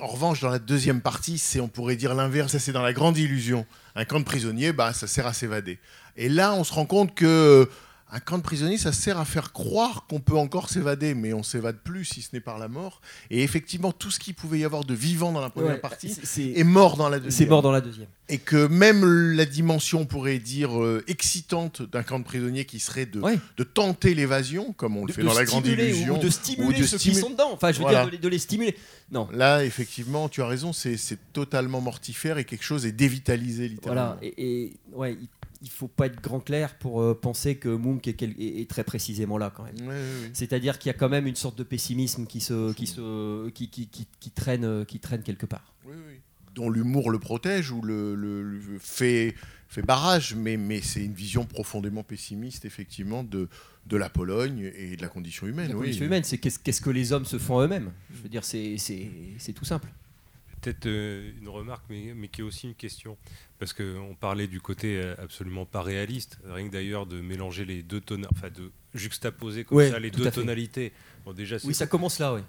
en revanche, dans la deuxième partie, c'est, on pourrait dire l'inverse, c'est dans la grande illusion. Un camp de prisonniers, bah, ça sert à s'évader. Et là, on se rend compte que un camp de prisonniers, ça sert à faire croire qu'on peut encore s'évader, mais on s'évade plus si ce n'est par la mort. Et effectivement, tout ce qu'il pouvait y avoir de vivant dans la première ouais, partie est, est, mort dans la deuxième. C'est mort dans la deuxième. Et que même la dimension, on pourrait dire, euh, excitante d'un camp de prisonniers qui serait de, ouais. de tenter l'évasion, comme on le de, fait dans la grande illusion. Ou de stimuler ou de ceux stimu qui sont dedans. Enfin, je veux voilà. dire, de les, de les, stimuler. Non. Là, effectivement, tu as raison, c'est totalement mortifère et quelque chose est dévitalisé, littéralement. Voilà. Et, et ouais, il faut pas être grand clair pour euh, penser que Munch est, est, est, très précisément là quand même. Oui, oui, oui. C'est-à-dire qu'il y a quand même une sorte de pessimisme qui se, qui se, qui, qui, qui, qui traîne, qui traîne quelque part. Dont l'humour le protège ou le, le, le, fait, fait barrage, mais, mais c'est une vision profondément pessimiste effectivement de, de la Pologne et de la condition humaine. La condition humaine, c'est qu'est-ce -ce que les hommes se font eux-mêmes? Je veux dire, c'est tout simple peut-être euh, une remarque, mais, mais, qui est aussi une question. Parce qu'on parlait du côté euh, absolument pas réaliste, rien que d'ailleurs de mélanger les deux tonalités, enfin de juxtaposer comme ouais, ça les deux tonalités. Bon, déjà, oui, ça commence là, oui.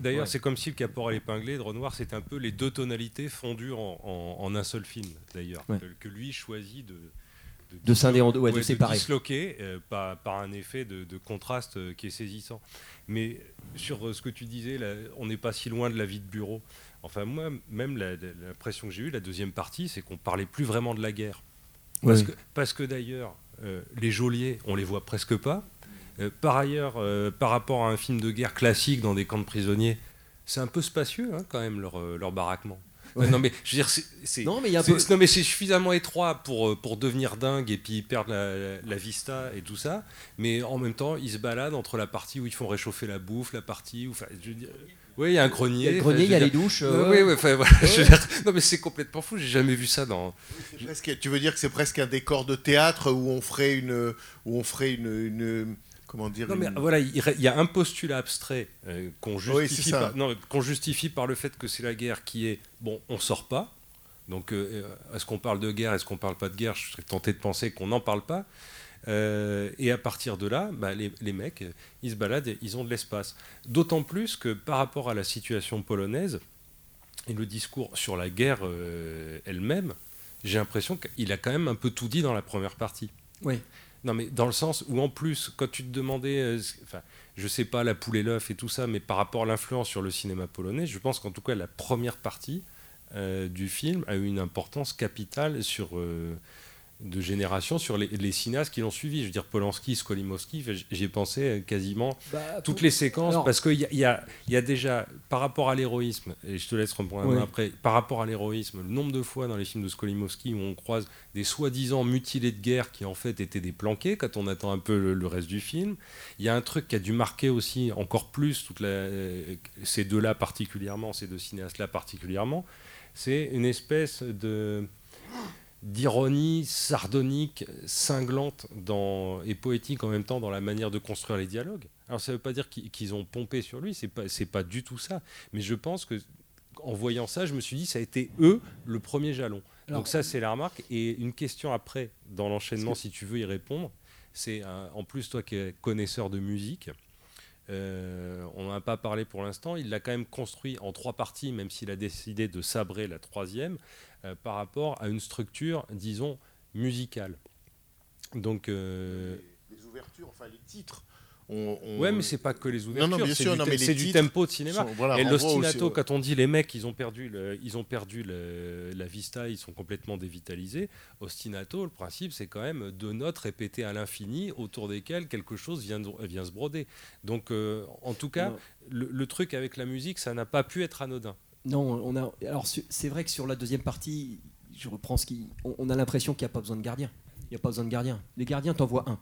D'ailleurs, ouais. c'est comme si le Caporal épinglé de Renoir, c'est un peu les deux tonalités fondues en, en, en un seul film, d'ailleurs, ouais. que, lui choisit de. De, de scinder en deux, ouais, de séparer. disloquer euh, par, par, un effet de, de contraste euh, qui est saisissant. Mais sur euh, ce que tu disais, là, on n'est pas si loin de la vie de bureau. Enfin, moi, même l'impression que j'ai eue, la deuxième partie, c'est qu'on parlait plus vraiment de la guerre. Parce, oui. que, parce que d'ailleurs, euh, les geôliers, on les voit presque pas. Euh, par ailleurs, euh, par rapport à un film de guerre classique dans des camps de prisonniers, c'est un peu spacieux hein, quand même leur, leur baraquement. Ouais. non mais je veux dire, c'est non mais peu... non mais c'est suffisamment étroit pour pour devenir dingue et puis perdre la, la, la, vista et tout ça. Mais en même temps, ils se baladent entre la partie où ils font réchauffer la bouffe, la partie où, enfin, je veux dire, oui, il y a un grenier. Il y a le grenier, il y a les douches. Euh... Oui, oui, enfin, voilà, ouais. dire... Non, mais c'est complètement fou. J'ai jamais vu ça dans. Presque, tu veux dire que c'est presque un décor de théâtre où on ferait une, où on ferait une, une comment dire Non, une... mais voilà, il y a un postulat abstrait euh, qu'on justifie, oui, par... qu justifie par le fait que c'est la guerre qui est bon, on sort pas. Donc, euh, est-ce qu'on parle de guerre, est-ce qu'on parle pas de guerre? Je serais tenté de penser qu'on n'en parle pas. Euh, et à partir de là, bah, les, les, mecs, ils se baladent, et ils ont de l'espace. D'autant plus que par rapport à la situation polonaise et le discours sur la guerre euh, elle-même, j'ai l'impression qu'il a quand même un peu tout dit dans la première partie. Oui. Non, mais dans le sens où, en plus, quand tu te demandais, euh, enfin, je sais pas, la poule et l'œuf et tout ça, mais par rapport à l'influence sur le cinéma polonais, je pense qu'en tout cas, la première partie euh, du film a eu une importance capitale sur, euh, de génération sur les, les cinéastes qui l'ont suivi. Je veux dire, Polanski, Skolimowski, j'ai pensé euh, quasiment Bah, toutes les séquences, parce qu'il y, y a, il y a déjà, par rapport à l'héroïsme, et je te laisse reprendre Oui. après, par rapport à l'héroïsme, le nombre de fois dans les films de Skolimowski où on croise des soi-disant mutilés de guerre qui en fait étaient des planqués quand on attend un peu le, le reste du film. Il y a un truc qui a dû marquer aussi encore plus toute la- euh, ces deux-là particulièrement, ces deux cinéastes-là particulièrement, c'est une espèce de d'ironie sardonique, cinglante dans, et poétique en même temps dans la manière de construire les dialogues. Alors ça ne veut pas dire qu'ils ont pompé sur lui, c'est pas c'est pas du tout ça. Mais je pense que en voyant ça, je me suis dit ça a été eux le premier jalon. Alors- Donc ça c'est la remarque. Et une question après dans l'enchaînement, si tu veux y répondre, c'est euh, en plus toi qui es connaisseur de musique. Euh, on n'en a pas parlé pour l'instant. Il l'a quand même construit en trois parties, même s'il a décidé de sabrer la troisième, euh, par rapport à une structure, disons, musicale. Donc, euh, Les ouvertures, enfin les titres. On, on- ouais, mais c'est pas que les ouvertures, non, bien c'est sûr, du, non, te- mais les c'est du titres tempo de cinéma. sont- voilà, et l'ostinato, quand on dit les mecs, ils ont perdu, le- ils ont perdu le- la vista, ils sont complètement dévitalisés. Ostinato, le principe, c'est quand même deux notes répétées à l'infini autour desquelles quelque chose vient, se broder. Donc, euh, en tout cas, le, le truc avec la musique, ça n'a pas pu être anodin. Non, on a. Alors c'est vrai que sur la deuxième partie, je reprends ce qui. On, on a l'impression qu'il n'y a pas besoin de gardien. Il n'y a pas besoin de gardien. Les gardiens, t'envoies un.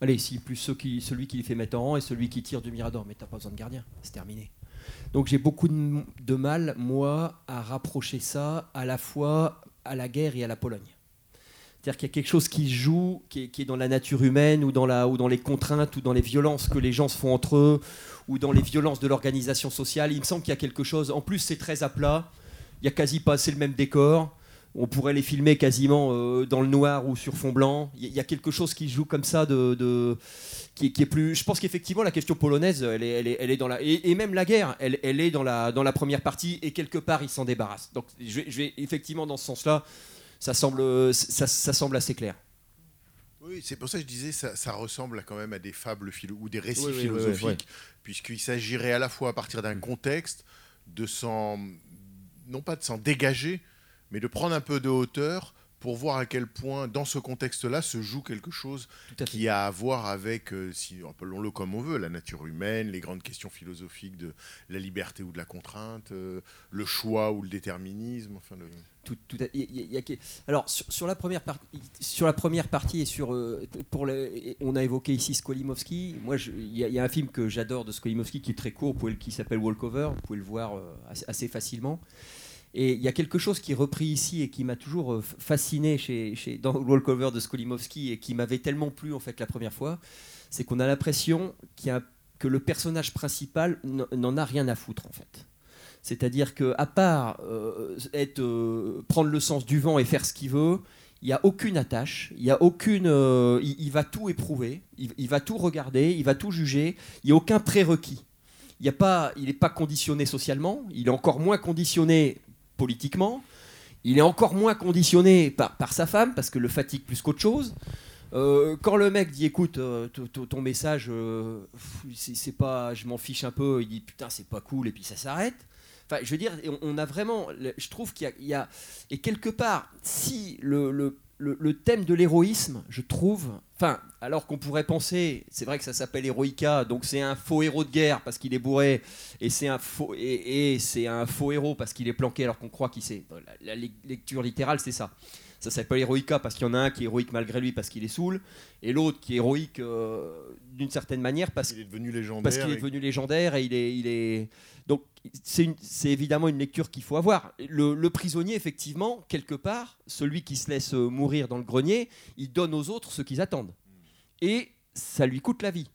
Allez, si plus ceux qui, celui fait mettre en rang et celui qui tire du mirador, mais t'as pas besoin de gardien. C'est terminé. Donc j'ai beaucoup de, mal, moi, à rapprocher ça à la fois à la guerre et à la Pologne. C'est-à-dire qu'il y a quelque chose qui se joue, qui est, dans la nature humaine ou dans, ou dans les contraintes ou dans les violences que les gens se font entre eux ou dans les violences de l'organisation sociale. Il me semble qu'il y a quelque chose. En plus, c'est très à plat. Il y a quasi pas assez le même décor. On pourrait les filmer quasiment euh, dans le noir ou sur fond blanc. Il y a- il y a quelque chose qui joue comme ça de, de- qui, est- qui est plus. Je pense qu'effectivement la question polonaise, elle est, elle est, elle est dans la et, et même la guerre, elle, elle est dans la dans la première partie et quelque part ils s'en débarrassent. Donc je vais, je vais effectivement dans ce sens-là, ça semble ça, ça semble assez clair. Oui, c'est pour ça que je disais ça, ça ressemble quand même à des fables ou des récits Oui, oui, oui, philosophiques, oui. puisqu'il s'agirait à la fois à partir d'un contexte de s'en, non pas de s'en dégager, mais de prendre un peu de hauteur pour voir à quel point dans ce contexte-là se joue quelque chose qui a à voir avec, euh, si appelons-le comme on veut, la nature humaine, les grandes questions philosophiques de la liberté ou de la contrainte, euh, le choix ou le déterminisme, enfin le... Tout, tout à- il y a- il y a- il y a- alors sur, sur la première partie, sur la première partie et sur euh, pour on a évoqué ici Skolimowski. Moi, il y, a- il y a un film que j'adore de Skolimowski qui est très court, vous pouvez le- qui s'appelle Walkover. Vous pouvez le voir euh, assez, assez facilement. Et il y a quelque chose qui est repris ici et qui m'a toujours euh, fasciné chez, dans Walkover de Skolimowski et qui m'avait tellement plu en fait la première fois, c'est qu'on a l'impression que le personnage principal n'en a rien à foutre en fait. C'est-à-dire que à part euh, être, euh, prendre le sens du vent et faire ce qu'il veut, il n'y a aucune attache, il y a aucune, il, va tout éprouver, il, va tout regarder, il va tout juger, il n'y a aucun prérequis. Il a pas, il n'est pas conditionné socialement, il est encore moins conditionné politiquement, il est encore moins conditionné par, sa femme parce que le fatigue plus qu'autre chose. Euh, quand le mec dit écoute euh, ton message euh, c'est pas je m'en fiche un peu il dit putain c'est pas cool et puis ça s'arrête Enfin, je veux dire, on- a vraiment. Je trouve qu'il y a-. Et quelque part, si le, le- thème de l'héroïsme, je trouve. Enfin, alors qu'on pourrait penser. C'est vrai que ça s'appelle Héroïca, donc c'est un faux héros de guerre parce qu'il est bourré, et c'est un faux, et, c'est un faux héros parce qu'il est planqué alors qu'on croit qu'il sait. La lecture littérale, c'est ça. Ça s'appelle Héroïca parce qu'il y en a un qui est héroïque malgré lui parce qu'il est saoul, et l'autre qui est héroïque euh, d'une certaine manière parce Il est devenu légendaire. parce qu'il est devenu légendaire et il est, il est... donc c'est évidemment une lecture qu'il faut avoir. Le, le prisonnier, effectivement, quelque part, celui qui se laisse euh, mourir dans le grenier, il donne aux autres ce qu'ils attendent. Et ça lui coûte la vie,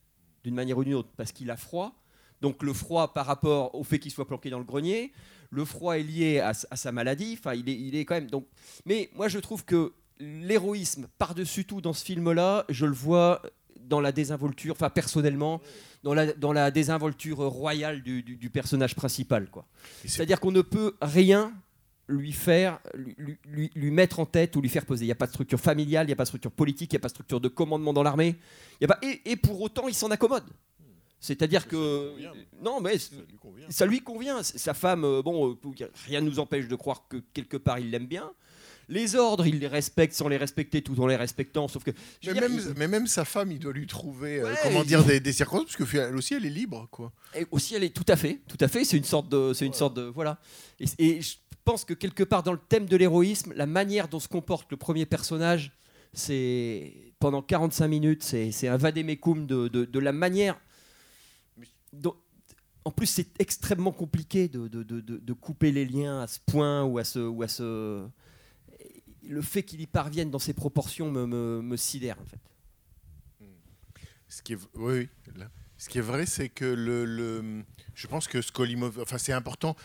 d'une manière ou d'une autre, parce qu'il a froid, Donc le froid par rapport au fait qu'il soit planqué dans le grenier, le froid est lié à, à sa maladie. Enfin, il est, il est quand même. Donc, mais moi, je trouve que l'héroïsme par-dessus tout dans ce film-là, je le vois dans la désinvolture, enfin personnellement, dans la, dans la désinvolture royale du, du- du personnage principal. quoi. C'est-à-dire qu'on ne peut rien lui faire, lui, lui- lui mettre en tête ou lui faire poser. Il n'y a pas de structure familiale, il n'y a pas de structure politique, il n'y a pas de structure de commandement dans l'armée. Et pour autant, il s'en accommode. C'est-à-dire que non, mais ça lui convient. Sa femme, euh, bon, euh, rien ne nous empêche de croire que quelque part il l'aime bien. Les ordres, il les respecte sans les respecter, tout en les respectant. Sauf que Mais dire, même, il- mais même sa femme, il doit lui trouver, euh, comment dire, des, des circonstances, parce que elle aussi, elle est libre, quoi. Et aussi, elle est tout à fait, tout à fait. C'est une sorte de, c'est une sorte de, voilà. Et, et je pense que quelque part dans le thème de l'héroïsme, la manière dont se comporte le premier personnage, c'est pendant 45 minutes, c'est, un vadémécum de, de, de la manière. Dont- en plus, c'est extrêmement compliqué de, de, de, de- couper les liens à ce point ou à ce, ou à ce. Le fait qu'il y parvienne dans ces proportions me, me, sidère en fait. Ce qui est, oui. Ce qui est vrai, c'est que le, le- je pense que Skolimov, enfin c'est important.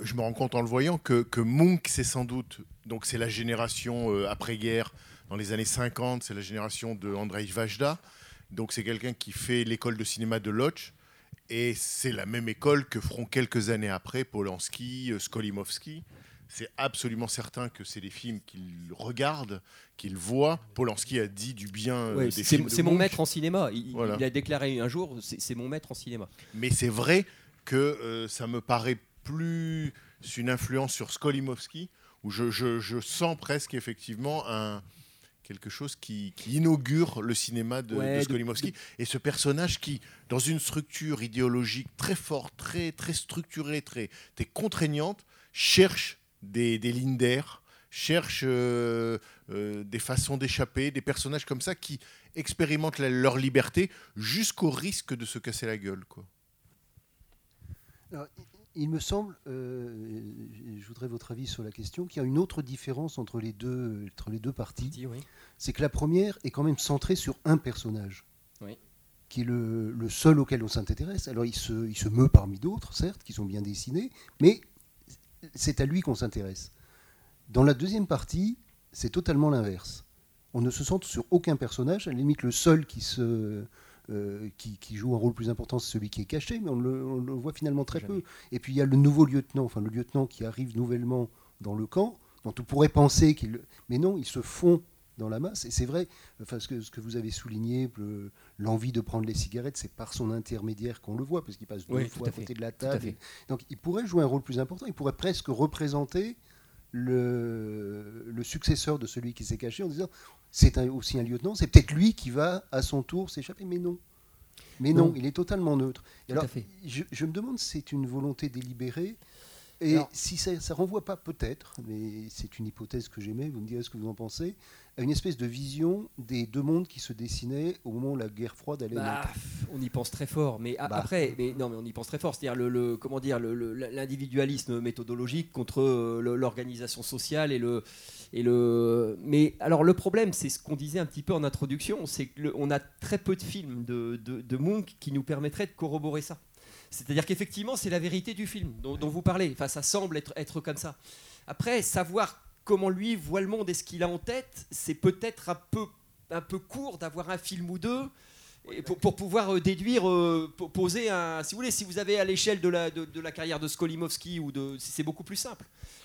Je me rends compte en le voyant que, que Munch, c'est sans doute, donc c'est la génération euh, après-guerre, dans les années 50, c'est la génération de Andrei Vajda. Donc c'est quelqu'un qui fait l'école de cinéma de Lodz. Et c'est la même école que feront quelques années après Polanski, euh, Skolimovski. C'est absolument certain que c'est des films qu'il regarde, qu'il voit. Polanski a dit du bien euh, Ouais, des c'est films de c'est mon maître en cinéma. Il, Voilà. il a déclaré un jour, c'est c'est mon maître en cinéma. Mais c'est vrai que euh, ça me paraît plus une influence sur Skolimowski, où je, je- je sens presque effectivement un, quelque chose qui, qui inaugure le cinéma de, Ouais, de de- Skolimowski. Et ce personnage qui, dans une structure idéologique très forte, très, très structurée, très, très contraignante, cherche des, des lignes d'air, cherche euh, euh, des façons d'échapper, des personnages comme ça qui expérimentent la- leur liberté jusqu'au risque de se casser la gueule. Quoi. Alors, il me semble, euh, je voudrais votre avis sur la question, qu'il y a une autre différence entre les deux, entre les deux parties. C'est que la première est quand même centrée sur un personnage, Oui. qui est le, le seul auquel on s'intéresse. Alors il se, il se meut parmi d'autres, certes, qui sont bien dessinés, mais c'est à lui qu'on s'intéresse. Dans la deuxième partie, c'est totalement l'inverse. On ne se centre sur aucun personnage. À la limite, le seul qui, se, euh, qui, qui joue un rôle plus important, c'est celui qui est caché, mais on le, on le voit finalement très peu. Et puis il y a le nouveau lieutenant, enfin le lieutenant qui arrive nouvellement dans le camp, dont on pourrait penser qu'il... Mais non, ils se font dans la masse. Et c'est vrai, enfin, ce, que, ce que vous avez souligné, le- l'envie de prendre les cigarettes, c'est par son intermédiaire qu'on le voit, parce qu'il passe deux Oui, fois tout à côté de la table. Donc il pourrait jouer un rôle plus important, il pourrait presque représenter le, le successeur de celui qui s'est caché en disant c'est aussi un lieutenant, c'est peut-être lui qui va à son tour s'échapper, mais non. Mais non, Non. il est totalement neutre. Et alors. Je, je me demande si c'est une volonté délibérée. Et Alors- si ça ne renvoie pas peut-être, mais c'est une hypothèse que j'aimais, vous me direz ce que vous en pensez, à une espèce de vision des deux mondes qui se dessinaient au moment où la guerre froide allait Bah, on y pense très fort, mais Bah. après, mais non, mais on y pense très fort. C'est-à-dire le, le- comment dire, l'individualisme méthodologique contre euh, l'organisation sociale et le et le. Mais alors le problème, c'est ce qu'on disait un petit peu en introduction, c'est qu'on a très peu de films de, de, de Munch qui nous permettraient de corroborer ça. C'est-à-dire qu'effectivement, c'est la vérité du film dont, vous parlez. Enfin, ça semble être, être comme ça. Après, savoir comment lui voit le monde et ce qu'il a en tête, c'est peut-être un peu, un peu court d'avoir un film ou deux. Et pour, pour pouvoir euh, déduire, euh, po- poser un. Si vous voulez, si vous avez à l'échelle de la, de, de la carrière de Skolimowski ou de. C'est beaucoup plus simple.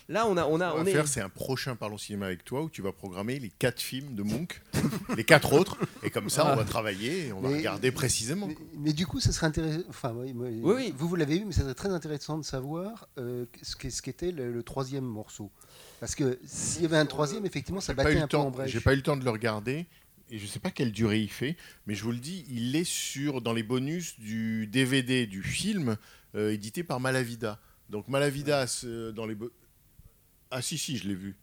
Là, on a. On a Ce qu'on on va est, faire, c'est un prochain Parlons Cinéma avec toi où tu vas programmer les quatre films de Munch, les quatre autres, et comme ça, on va travailler et on va regarder précisément. Mais, mais du coup, ça serait intéressant. Enfin, oui, moi, Oui, oui. Vous, vous l'avez vu, mais ça serait très intéressant de savoir euh, ce qu'est- ce qu'était le, le troisième morceau. Parce que s'il y avait un troisième, effectivement, ça battait un peu en temps. brèche. J'ai pas eu le temps de le regarder et je sais pas quelle durée il fait, mais je vous le dis, il est sur dans les bonus du DVD du film euh, édité par Malavida. Donc Malavida dans les ah si si je l'ai vu.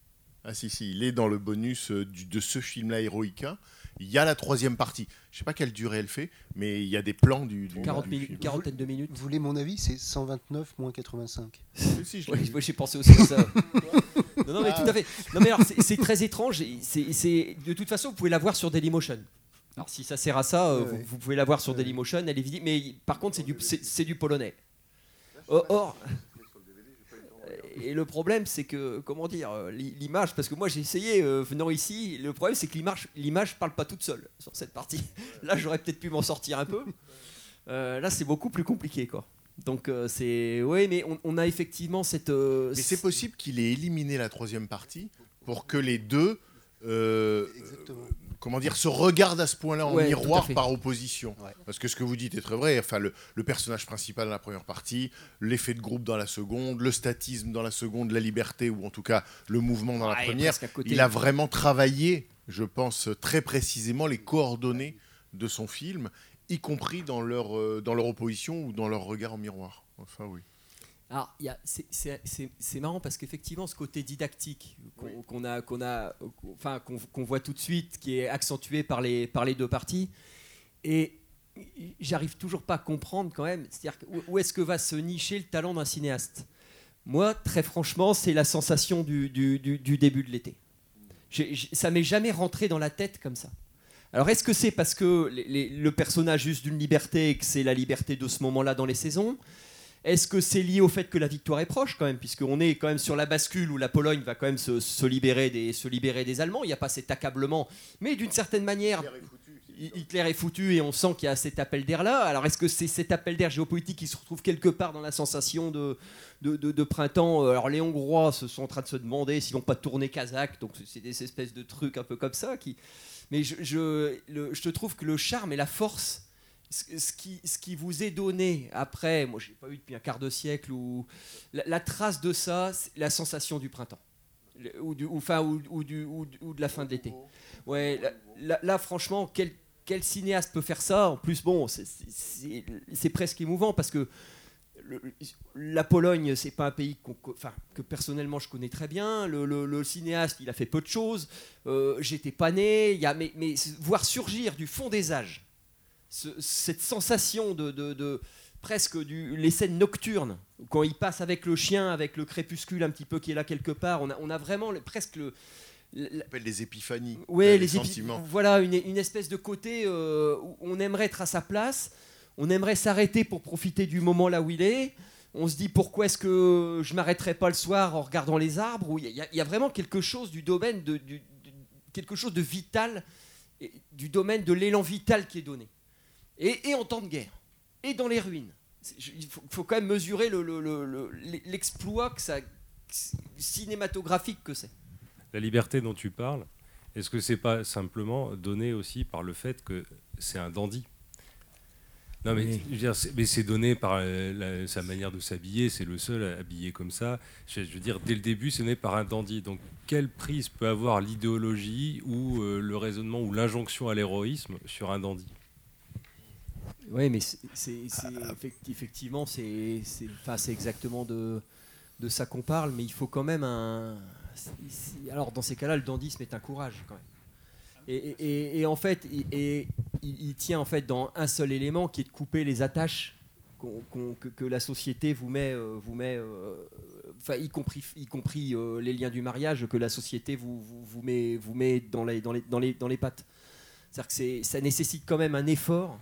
Ah si si, il est dans le bonus euh, de ce film-là Heroica. Il y a la troisième partie. Je sais pas quelle durée elle fait, mais il y a des plans du, du, 40 du minutes, film. quarantaine de minutes. Vous voulez mon avis C'est 129 moins 85. Si, j'ai pensé aussi à ça. non, non, mais Ah. tout à fait. Non, mais alors, c'est- très étrange. et c'est- de toute façon, vous pouvez la voir sur Dailymotion. Alors si ça sert à ça, euh, Ouais, vous, ouais. vous pouvez la voir sur Dailymotion, elle est visible. Mais par contre, c'est du, du polonais. Or, or- et le problème, c'est que, comment dire, euh, l'i- l'image, parce que moi j'ai essayé euh, venant ici, le problème c'est que l'image, l'image parle pas toute seule sur cette partie. Là, j'aurais peut-être pu m'en sortir un peu. Euh, là, c'est beaucoup plus compliqué, quoi. Donc euh, c'est, oui, mais on, on a effectivement cette. euh, Mais c'est possible qu'il ait éliminé la troisième partie pour que les deux, euh, comment dire, se regardent à ce point-là en Ouais, miroir par opposition. Ouais. Parce que ce que vous dites est très vrai. Enfin, le, le personnage principal dans la première partie, l'effet de groupe dans la seconde, le statisme dans la seconde, la liberté ou en tout cas le mouvement dans la Ah, première. Il a vraiment travaillé, je pense, très précisément les coordonnées de son film, y compris dans leur, euh, dans leur opposition ou dans leur regard en miroir. Enfin, oui. Alors, c'est- marrant parce qu'effectivement, ce côté didactique qu'on a, qu'on a, enfin, qu'on voit tout de suite, qui est accentué par les, par les deux parties, et j'arrive toujours pas à comprendre quand même, c'est-à-dire où, est-ce que va se nicher le talent d'un cinéaste? Moi, très franchement, c'est la sensation du, du- du- du début de l'été. Ça m'est jamais rentré dans la tête comme ça. Alors, est-ce que c'est parce que les- les- le personnage use d'une liberté et que c'est la liberté de ce moment-là dans les saisons? Est-ce que c'est lié au fait que la victoire est proche quand même, puisqu'on est quand même sur la bascule où la Pologne va quand même se, se libérer, des, se libérer des Allemands Il n'y a pas cet accablement, mais d'une certaine manière, Hi- Hitler est foutu et on sent qu'il y a cet appel d'air-là. Alors est-ce que c'est cet appel d'air géopolitique qui se retrouve quelque part dans la sensation de, de, de- de printemps Alors les Hongrois se sont en train de se demander s'ils vont pas tourner kazakh, donc c'est des espèces de trucs un peu comme ça. Qui... Mais je, je, le- je te trouve que le charme et la force ce qui, ce qui vous est donné après, moi je l'ai pas eu depuis un quart de siècle, ou la, la trace de ça, c'est la sensation du printemps, ou, du, ou, ou, ou du, ou, de la fin de l'été. Ouais, là, franchement, quel, quel cinéaste peut faire ça? En plus, bon, c'est- presque émouvant parce que le- la Pologne, c'est pas un pays enfin, que personnellement je connais très bien. Le, le- le cinéaste, il a fait peu de choses. Euh, J'étais pas né. Y a, mais, mais voir surgir du fond des âges ce- cette sensation de, de- de- presque du, les scènes nocturnes quand il passe avec le chien, avec le crépuscule un petit peu qui est là quelque part. On a, on a vraiment le- presque le, On appelle les épiphanies. Ouais, euh, les épi- sentiments. Voilà, une, une espèce de côté euh, où on aimerait être à sa place, on aimerait s'arrêter pour profiter du moment là où il est. On se dit pourquoi est-ce que je m'arrêterais pas le soir en regardant les arbres Il y, a- il y a vraiment quelque chose du domaine de, du- du- quelque chose de vital, du domaine de l'élan vital qui est donné. Et, et en temps de guerre, et dans les ruines. Il faut, faut quand même mesurer le- le- le- le- l'exploit que ça, cinématographique que c'est. La liberté dont tu parles, est-ce que c'est pas simplement donné aussi par le fait que c'est un dandy? Non, mais, je veux dire, c'est- mais c'est donné par euh, la- sa manière de s'habiller, c'est le seul à habiller comme ça. Je, je veux dire, dès le début, c'est né par un dandy. Donc, quelle prise peut avoir l'idéologie ou euh, le raisonnement ou l'injonction à l'héroïsme sur un dandy? Oui, mais c'est- c'est c'est effect- effectivement, c'est c'est- enfin, c'est exactement de, de ça qu'on parle, mais il faut quand même un. Alors, dans ces cas-là, le dandisme est un courage quand même. Et, et- en fait, il- et, il, il tient en fait dans un seul élément qui est de couper les attaches qu'on- qu'on- que, que la société vous met, euh, vous met euh, enfin, y compris, y compris euh, les liens du mariage que la société vous, vous, vous met, vous met dans, les, dans, les, dans, les, dans les pattes. C'est-à-dire que c'est- ça nécessite quand même un effort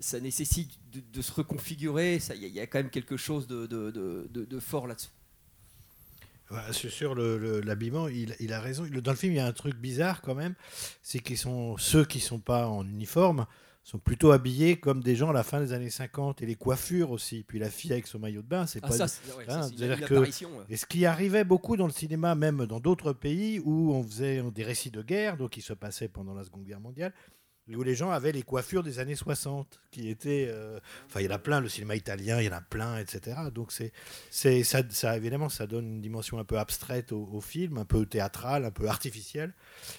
ça nécessite de, de se reconfigurer. Il y, a- il y a quand même quelque chose de, fort là-dessous. Voilà, sur sur le- le- l'habillement, il, il a raison. Dans le film, il y a un truc bizarre quand même, c'est qu'ils sont ceux qui sont pas en uniforme sont plutôt habillés comme des gens à la fin des années 50 et les coiffures aussi. Puis la fille avec son maillot de bain, c'est Ah, pas. ça, ouais, Hein, une- que- ouais. Et ce qui arrivait beaucoup dans le cinéma, même dans d'autres pays où on faisait des récits de guerre, donc qui se passaient pendant la Seconde Guerre mondiale, où les gens avaient les coiffures des années 60, qui étaient. euh, Enfin, il y en a plein, le cinéma italien, il y en a plein, etc. Donc, c'est, c'est, ça, ça, évidemment, ça donne une dimension un peu abstraite au, au film, un peu théâtrale, un peu artificielle.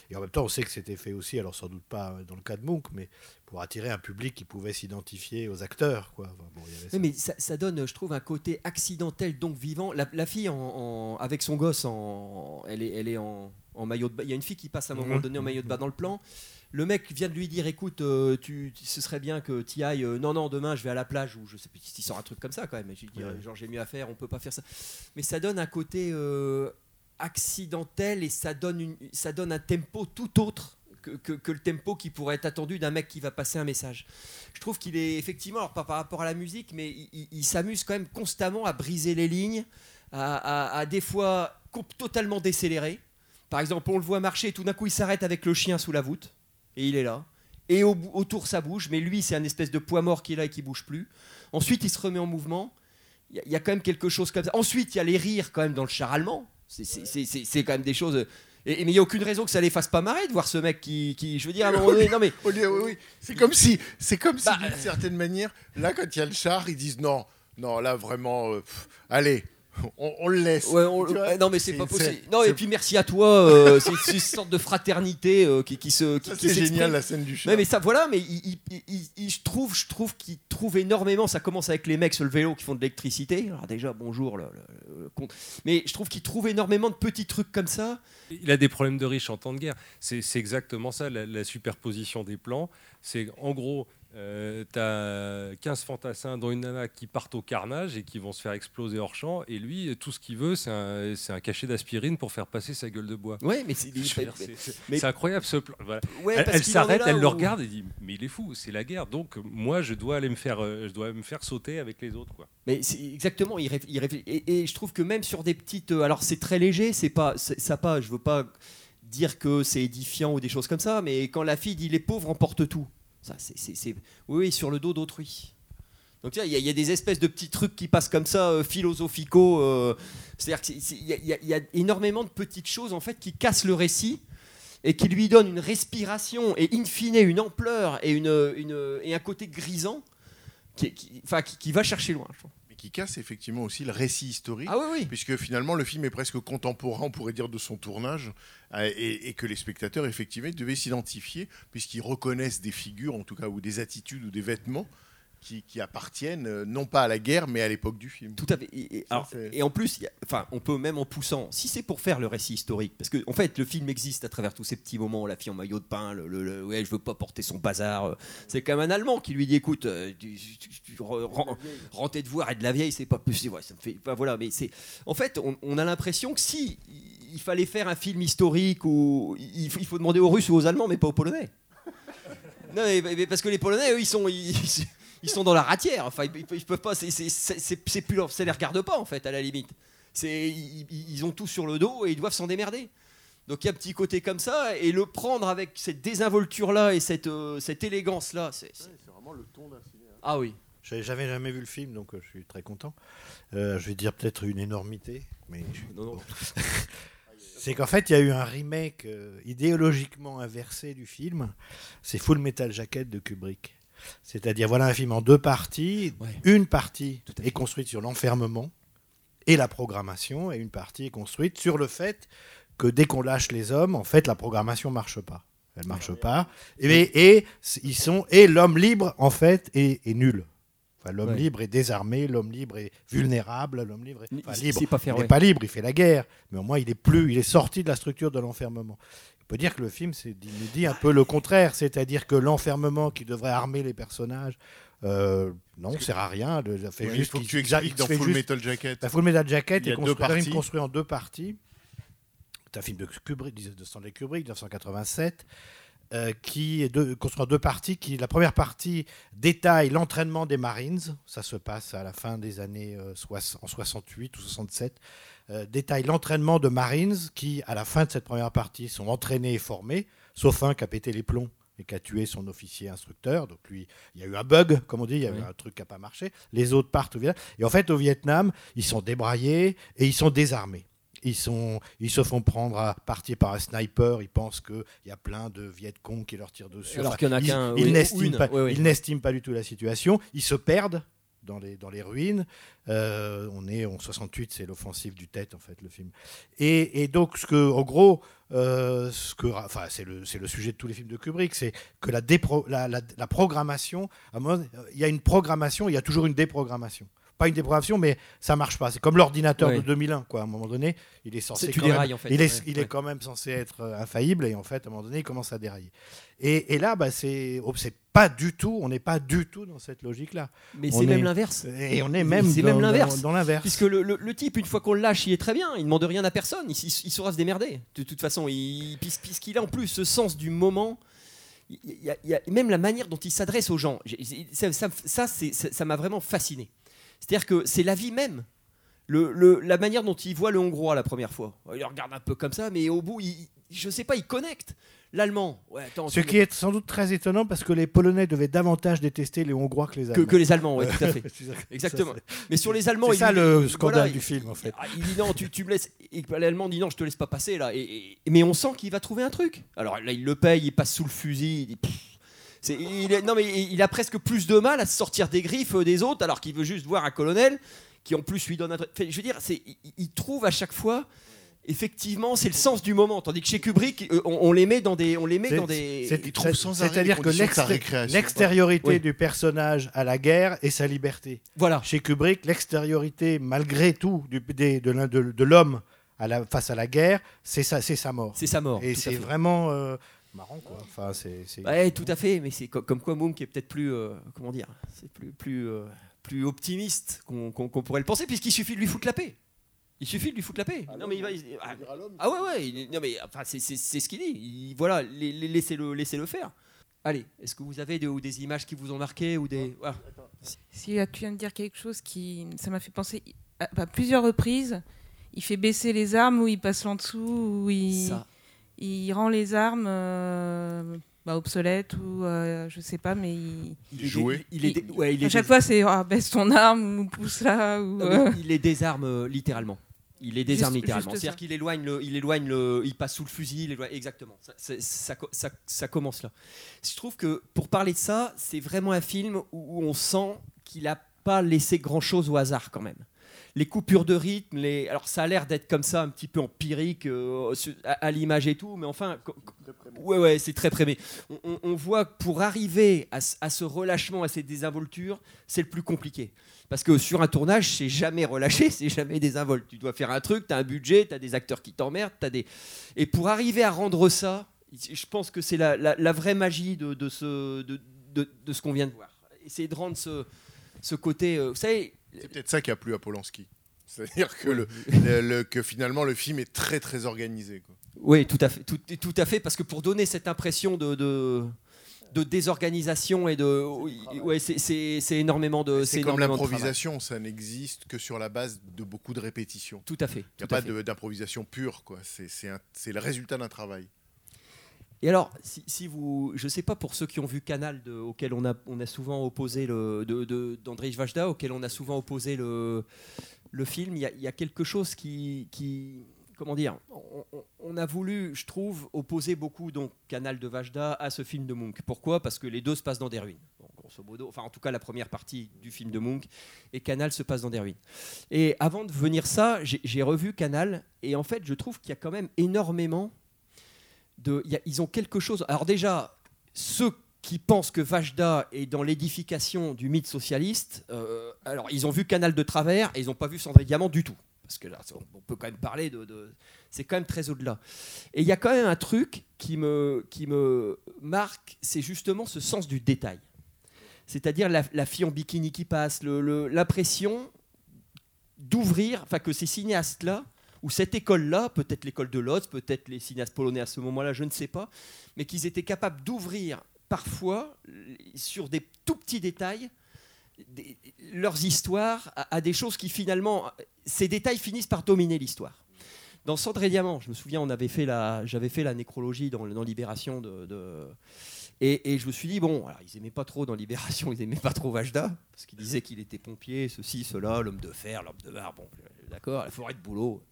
Et en même temps, on sait que c'était fait aussi, alors sans doute pas dans le cas de Munch, mais pour attirer un public qui pouvait s'identifier aux acteurs. Quoi. Enfin, bon, il y avait ça. Oui, mais ça, ça donne, je trouve, un côté accidentel, donc vivant. La, la fille, en, en- avec son gosse, en, elle est, elle est en, en maillot de bain. Il y a une fille qui passe à un moment Mhm. donné en maillot de bain dans le plan. Le mec vient de lui dire écoute, euh, tu, ce serait bien que tu ailles. euh, non, non, demain je vais à la plage ou je sais plus. Il sort un truc comme ça quand même. Je lui dis, Ouais. euh, genre j'ai mieux à faire, on peut pas faire ça. Mais ça donne un côté accidentel et ça donne, une, ça donne un tempo tout autre que, que- que le tempo qui pourrait être attendu d'un mec qui va passer un message. Je trouve qu'il est effectivement, alors pas par rapport à la musique, mais il, il- il s'amuse quand même constamment à briser les lignes, à, à- à des fois totalement décélérer. Par exemple, on le voit marcher et tout d'un coup il s'arrête avec le chien sous la voûte et il est là. Et au autour ça bouge, mais lui c'est un espèce de poids mort qui est là et qui bouge plus. Ensuite il se remet en mouvement. Il y, a- il y a quand même quelque chose comme ça. Ensuite il y a les rires quand même dans le char allemand. C'est- quand même des choses. Et, et- mais il n'y a aucune raison que ça les fasse pas marrer de voir ce mec qui, qui je veux dire, à un moment donné, non mais. Oui, oui, oui. C'est comme si, c'est comme si, Bah, d'une certaine manière, là, quand il y a le char, ils disent non, non, là, vraiment, euh, pff, allez, on, on le laisse. Ouais, on- Tu vois ouais, non mais c'est pas possible. Non et puis merci à toi. euh, c'est une sorte de fraternité euh, qui, qui se. Qui, Ça, qui c'est génial, la scène du. Ouais, mais ça voilà, mais il, il- il- il- je trouve, je trouve qu'il trouve énormément. Ça commence avec les mecs sur le vélo qui font de l'électricité. Alors déjà bonjour le, le- le con- Mais je trouve qu'il trouve énormément de petits trucs comme ça. Il a des problèmes de riche en temps de guerre. C'est c'est exactement ça, la, la superposition des plans. C'est en gros, tu as 15 fantassins, dont une nana qui partent au carnage et qui vont se faire exploser hors champ. Et lui, tout ce qu'il veut, c'est un, cachet d'aspirine pour faire passer sa gueule de bois. Ouais, mais c'est mais- incroyable ce plan. Voilà. Ouais, elle s'arrête, elle le regarde et dit Mais il est fou, c'est la guerre. Donc moi, je dois aller me faire, euh, je dois me faire sauter avec les autres. Quoi. Mais exactement, il, réf- il réfléchit. Et, et je trouve que même sur des petites. euh, alors c'est très léger, c'est pas. Ça pas, je veux pas dire que c'est édifiant ou des choses comme ça, mais quand la fille dit les pauvres emportent tout. Oui, sur le dos d'autrui. Donc il y, a- des espèces de petits trucs qui passent comme ça, euh, philosophicaux. euh, C'est-à-dire qu'il y, a- énormément de petites choses en fait qui cassent le récit et qui lui donnent une respiration et in fine une ampleur et, une, et un côté grisant qui, qui- va chercher loin. Qui casse effectivement aussi le récit historique. Ah oui, oui. Puisque finalement, le film est presque contemporain, on pourrait dire, de son tournage, euh, et, et que les spectateurs, effectivement, devaient s'identifier, puisqu'ils reconnaissent des figures, en tout cas, ou des attitudes, ou des vêtements qui, qui appartiennent, euh, non pas à la guerre, mais à l'époque du film. Tout à fait. Et, et- Ça, alors, c'est- et en plus, a- enfin, on peut même en poussant, si c'est pour faire le récit historique, parce que en fait, le film existe à travers tous ces petits moments, la fille en maillot de pain, le, le- le- ouais, je veux pas porter son bazar. euh, C'est comme un Allemand qui lui dit, écoute, euh, tu, tu- et de la vieille, c'est pas plus. Ouais, ça me fait, enfin, voilà, mais c'est, en fait, on, on a l'impression que si il fallait faire un film historique ou il, faut- il faut demander aux Russes ou aux Allemands, mais pas aux Polonais. Non, mais- mais parce que les Polonais, eux, ils sont, ils, ils sont dans la ratière. Enfin, ils, ils peuvent pas. C'est, c'est, c'est, c'est- c'est plus leur, ça les regarde pas en fait, à la limite. C'est, ils, ils- ont tout sur le dos et ils doivent s'en démerder. Donc il y a un petit côté comme ça et le prendre avec cette désinvolture là et cette, euh, cette élégance là, c'est, vraiment le ton d'un cinéaste. ah oui. J'avais jamais, jamais vu le film, donc euh, je suis très content. Euh, je vais dire peut-être une énormité, mais je- Non, non. c'est qu'en fait, il y a eu un remake euh, idéologiquement inversé du film. C'est Full Metal Jacket de Kubrick. C'est-à-dire, voilà un film en deux parties. Ouais. Une partie est construite sur l'enfermement et la programmation, et une partie est construite sur le fait que dès qu'on lâche les hommes, en fait, la programmation marche pas. Elle marche pas. Et, et ils sont et l'homme libre en fait est, est nul. Enfin, l'homme Ouais. libre est désarmé, l'homme libre est vulnérable, l'homme libre est Il- enfin, libre. sait pas faire, il n'est ouais. pas libre, il fait la guerre, mais au moins il est plus, il est sorti de la structure de l'enfermement. On peut dire que le film c'est- nous dit un peu le contraire, c'est-à-dire que l'enfermement qui devrait armer les personnages, euh, non, sert à rien. Ça fait Ouais, il juste faut que tu expliques dans fait Full juste- Metal Jacket. la Full Metal Jacket est construit, en deux parties. C'est un film de Kubrick, de Stanley Kubrick, 1987, euh, qui est construit en deux parties. Qui, la première partie détaille l'entraînement des Marines. Ça se passe à la fin des années euh, soix- en 68 ou 67. Euh, détaille l'entraînement de Marines qui, à la fin de cette première partie, sont entraînés et formés, sauf un qui a pété les plombs et qui a tué son officier instructeur. Donc lui, il y a eu un bug, comme on dit, il y a eu un truc qui n'a pas marché. Les autres partent au Vietnam. Et en fait, au Vietnam, ils sont débraillés et ils sont désarmés. Ils, sont, ils se font prendre à partir par un sniper. Ils pensent qu'il y a plein de Viet Cong qui leur tirent dessus. Alors qu'il y en a qu'un, ils oui, ou n'estiment une. pas, Oui, oui. ils n'estiment pas du tout la situation. Ils se perdent dans les, dans les ruines. Euh, on est en 68, c'est l'offensive du tête, en fait, le film. Et, donc, ce que, en gros, euh, ce enfin, c'est le, le sujet de tous les films de Kubrick, c'est que la, dépro- la, la- programmation, il y a une programmation, il y a toujours une déprogrammation. Pas une déprogrammation, mais ça marche pas. C'est comme l'ordinateur Ouais. de 2001, quoi. À un moment donné, il est censé tu même- dérailles, en fait. il est, Ouais, il est quand même censé être euh, infaillible, et en fait, à un moment donné, il commence à dérailler. Et, et là, bah, c'est oh, c'est pas du tout, on n'est pas du tout dans cette logique-là. Mais c'est est- même l'inverse. Et on est même c'est dans, même l'inverse. dans- dans l'inverse. Puisque le, le- le type, une fois qu'on le lâche, il est très bien. Il ne demande rien à personne. Il, il- il saura se démerder. De toute façon, il- puis- puisqu'il a en plus ce sens du moment. il y a- il y a même la manière dont il s'adresse aux gens. Ça- ça m'a vraiment fasciné. C'est-à-dire que c'est la vie même. Le- le- la manière dont il voit le Hongrois la première fois. Il le regarde un peu comme ça, mais au bout, il, je sais pas, il connecte. L'Allemand, ouais, attends, Ce qui est sans doute très étonnant parce que les Polonais devaient davantage détester les Hongrois que les Allemands. que les Allemands, ouais, tout à fait. Exactement. ça, Mais sur les Allemands, C'est ça le scandale voilà, du il- film en fait. Ah, il dit non, tu, tu me laisses. Et l'Allemand dit non, je te laisse pas passer là. Et, et- mais on sent qu'il va trouver un truc. Alors là, il le paye, il passe sous le fusil. Il dit, pff, c'est- il est- non, mais il a presque plus de mal à se sortir des griffes des autres alors qu'il veut juste voir un colonel qui en plus lui donne un truc. Enfin, je veux dire, c'est, il, il trouve à chaque fois. Effectivement, c'est le sens du moment. Tandis que chez Kubrick, euh, on, on les met dans des, on les met C'est- dans des. c'est- Il trouve sans arrêt C'est-à-dire que l'extériorité du personnage à la guerre est sa liberté. Voilà. Chez Kubrick, l'extériorité, malgré tout, du, des- de, l'un- de- de l'homme à la, face à la guerre, c'est sa, c'est sa mort. C'est sa mort. Et tout à c'est fait. vraiment euh, marrant, quoi. Enfin, c'est, c'est- Ouais, tout à fait, mais c'est co- comme quoi Moon qui est peut-être plus, euh, comment dire, c'est plus, plus, euh, plus optimiste qu'on qu'on- qu'on pourrait le penser, puisqu'il suffit de lui foutre la paix. Il suffit de lui foutre la paix. non mais il va, il- ah, ah ouais ouais, il- non mais enfin c'est c'est- c'est ce qu'il dit. Il- voilà, les- les- laissez-le laissez-le faire. Allez, est-ce que vous avez des, ou des images qui vous ont marqué ou des voilà. Si tu viens de dire quelque chose qui. Ça m'a fait penser. À, à plusieurs reprises, il fait baisser les armes ou il passe en dessous ou il, Ça. Il rend les armes euh, bah, obsolètes ou euh, je sais pas, mais il. Il est Joué. Il, il est, dé- ouais, il est à chaque fois, c'est ah, baisse ton arme ou pousse là. Ou, Non, mais euh, il les désarme euh, littéralement. Il les désarme Juste- littéralement. C'est-à-dire qu'il éloigne le, il éloigne le, il passe sous le fusil, il éloigne- exactement. Ça, c'est- ça, co- ça- ça commence là. Je trouve que pour parler de ça, c'est vraiment un film où, où on sent qu'il n'a pas laissé grand-chose au hasard quand même. Les coupures de rythme, les... alors ça a l'air d'être comme ça, un petit peu empirique euh, à, à l'image et tout, mais enfin, ouais, ouais, c'est très prémé. On, on- on voit que pour arriver à, ce- à ce relâchement, à ces désinvoltures, c'est le plus compliqué. Parce que sur un tournage, c'est jamais relâché, c'est jamais désinvolte. Tu dois faire un truc, tu as un budget, tu as des acteurs qui t'emmerdent, t'as des... Et pour arriver à rendre ça, je pense que c'est la, la- la vraie magie de, de ce, de, de- de ce qu'on vient de voir. Essayer de rendre ce, ce côté... euh, vous savez, C'est peut-être ça qui a plu à Polanski. C'est-à-dire que, le, le- le- que finalement le film est très très organisé. quoi. Oui, tout à fait, tout, tout à fait, parce que pour donner cette impression de, de, de désorganisation et de, ouais, c'est- énormément de, C'est comme l'improvisation, ça n'existe que sur la base de beaucoup de répétitions. Tout à fait. Il n'y a pas d'improvisation pure, quoi. C'est le résultat d'un travail. Et alors, si, vous, je sais pas pour ceux qui ont vu Canal, auquel on a, souvent opposé le, d'Andrzej Wajda, auquel on a souvent opposé le, film, il y a, quelque chose qui, comment dire, on, a voulu, je trouve, opposer beaucoup donc Canal de Vajda à ce film de Munch. Pourquoi? Parce que les deux se passent dans des ruines. Enfin en tout cas la première partie du film de Munch et Canal se passe dans des ruines. Et avant de venir ça, j'ai revu Canal et en fait je trouve qu'il y a quand même énormément ils ont quelque chose. Alors déjà, ceux qui pensent que Vajda est dans l'édification du mythe socialiste, euh, alors ils ont vu Canal de travers et ils n'ont pas vu Cendré Diamant du tout. Parce que là, on- peut quand même parler de, c'est quand même très au-delà. Et il y a quand même un truc qui me, qui me marque, c'est justement ce sens du détail. C'est-à-dire la, fille en bikini qui passe, l'impression d'ouvrir, enfin que ces cinéastes-là, ou cette école-là, peut-être l'école de Lodz, peut-être les cinéastes polonais à ce moment-là, je ne sais pas, mais qu'ils étaient capables d'ouvrir parfois, sur des tout petits détails, leurs histoires à, des choses qui finalement, ces détails finissent par dominer l'histoire. Dans Cendre et Diamant, je me souviens, on avait fait la, j'avais fait la nécrologie dans, Libération de, et, je me suis dit bon, ils aimaient pas trop dans Libération, ils aimaient pas trop Vajda parce qu'ils disaient qu'il était pompier, ceci, cela, l'homme de fer, l'homme de mar, bon, d'accord, la forêt de boulot.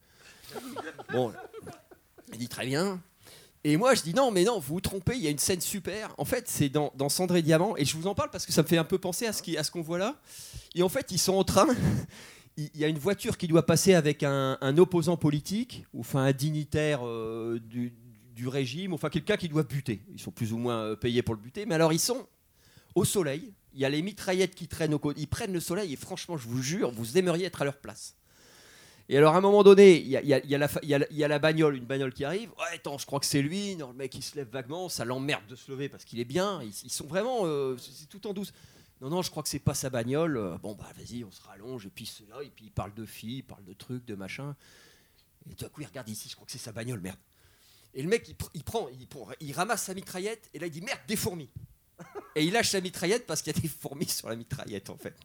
Bon, il dit très bien. Et moi, je dis non, mais non, vous vous trompez, il y a une scène super. En fait, c'est dans, dans Diamant, et je vous en parle parce que ça me fait un peu penser à ce ce qu'on voit là. Et en fait, ils sont en train. Il y a une voiture qui doit passer avec un, un opposant politique, ou enfin un dignitaire euh, du, du régime, enfin quelqu'un qui doit buter. Ils sont plus ou moins euh, payés pour le buter, mais alors ils sont au soleil. Il y a les mitraillettes qui traînent au côté. Ils prennent le soleil et franchement, je vous jure, vous aimeriez être à leur place. Et alors, à un moment donné, il y a, la bagnole, une bagnole qui arrive. Ouais, attends, je crois que c'est lui. Non, le mec, il se lève vaguement. Ça l'emmerde de se lever parce qu'il est bien. Ils, sont vraiment. euh, c'est tout en douce. Non, non, je crois que c'est pas sa bagnole. Euh, Bon, bah, vas-y, on se rallonge. Et puis, c'est là. Et puis, il parle de filles, il parle de trucs, de machin. Et tout à coup, il regarde ici. Je crois que c'est sa bagnole, merde. Et le mec, il prend, il, prend- il ramasse sa mitraillette. Et là, il dit merde, des fourmis. Et il lâche sa mitraillette parce qu'il y a des fourmis sur la mitraillette, en fait.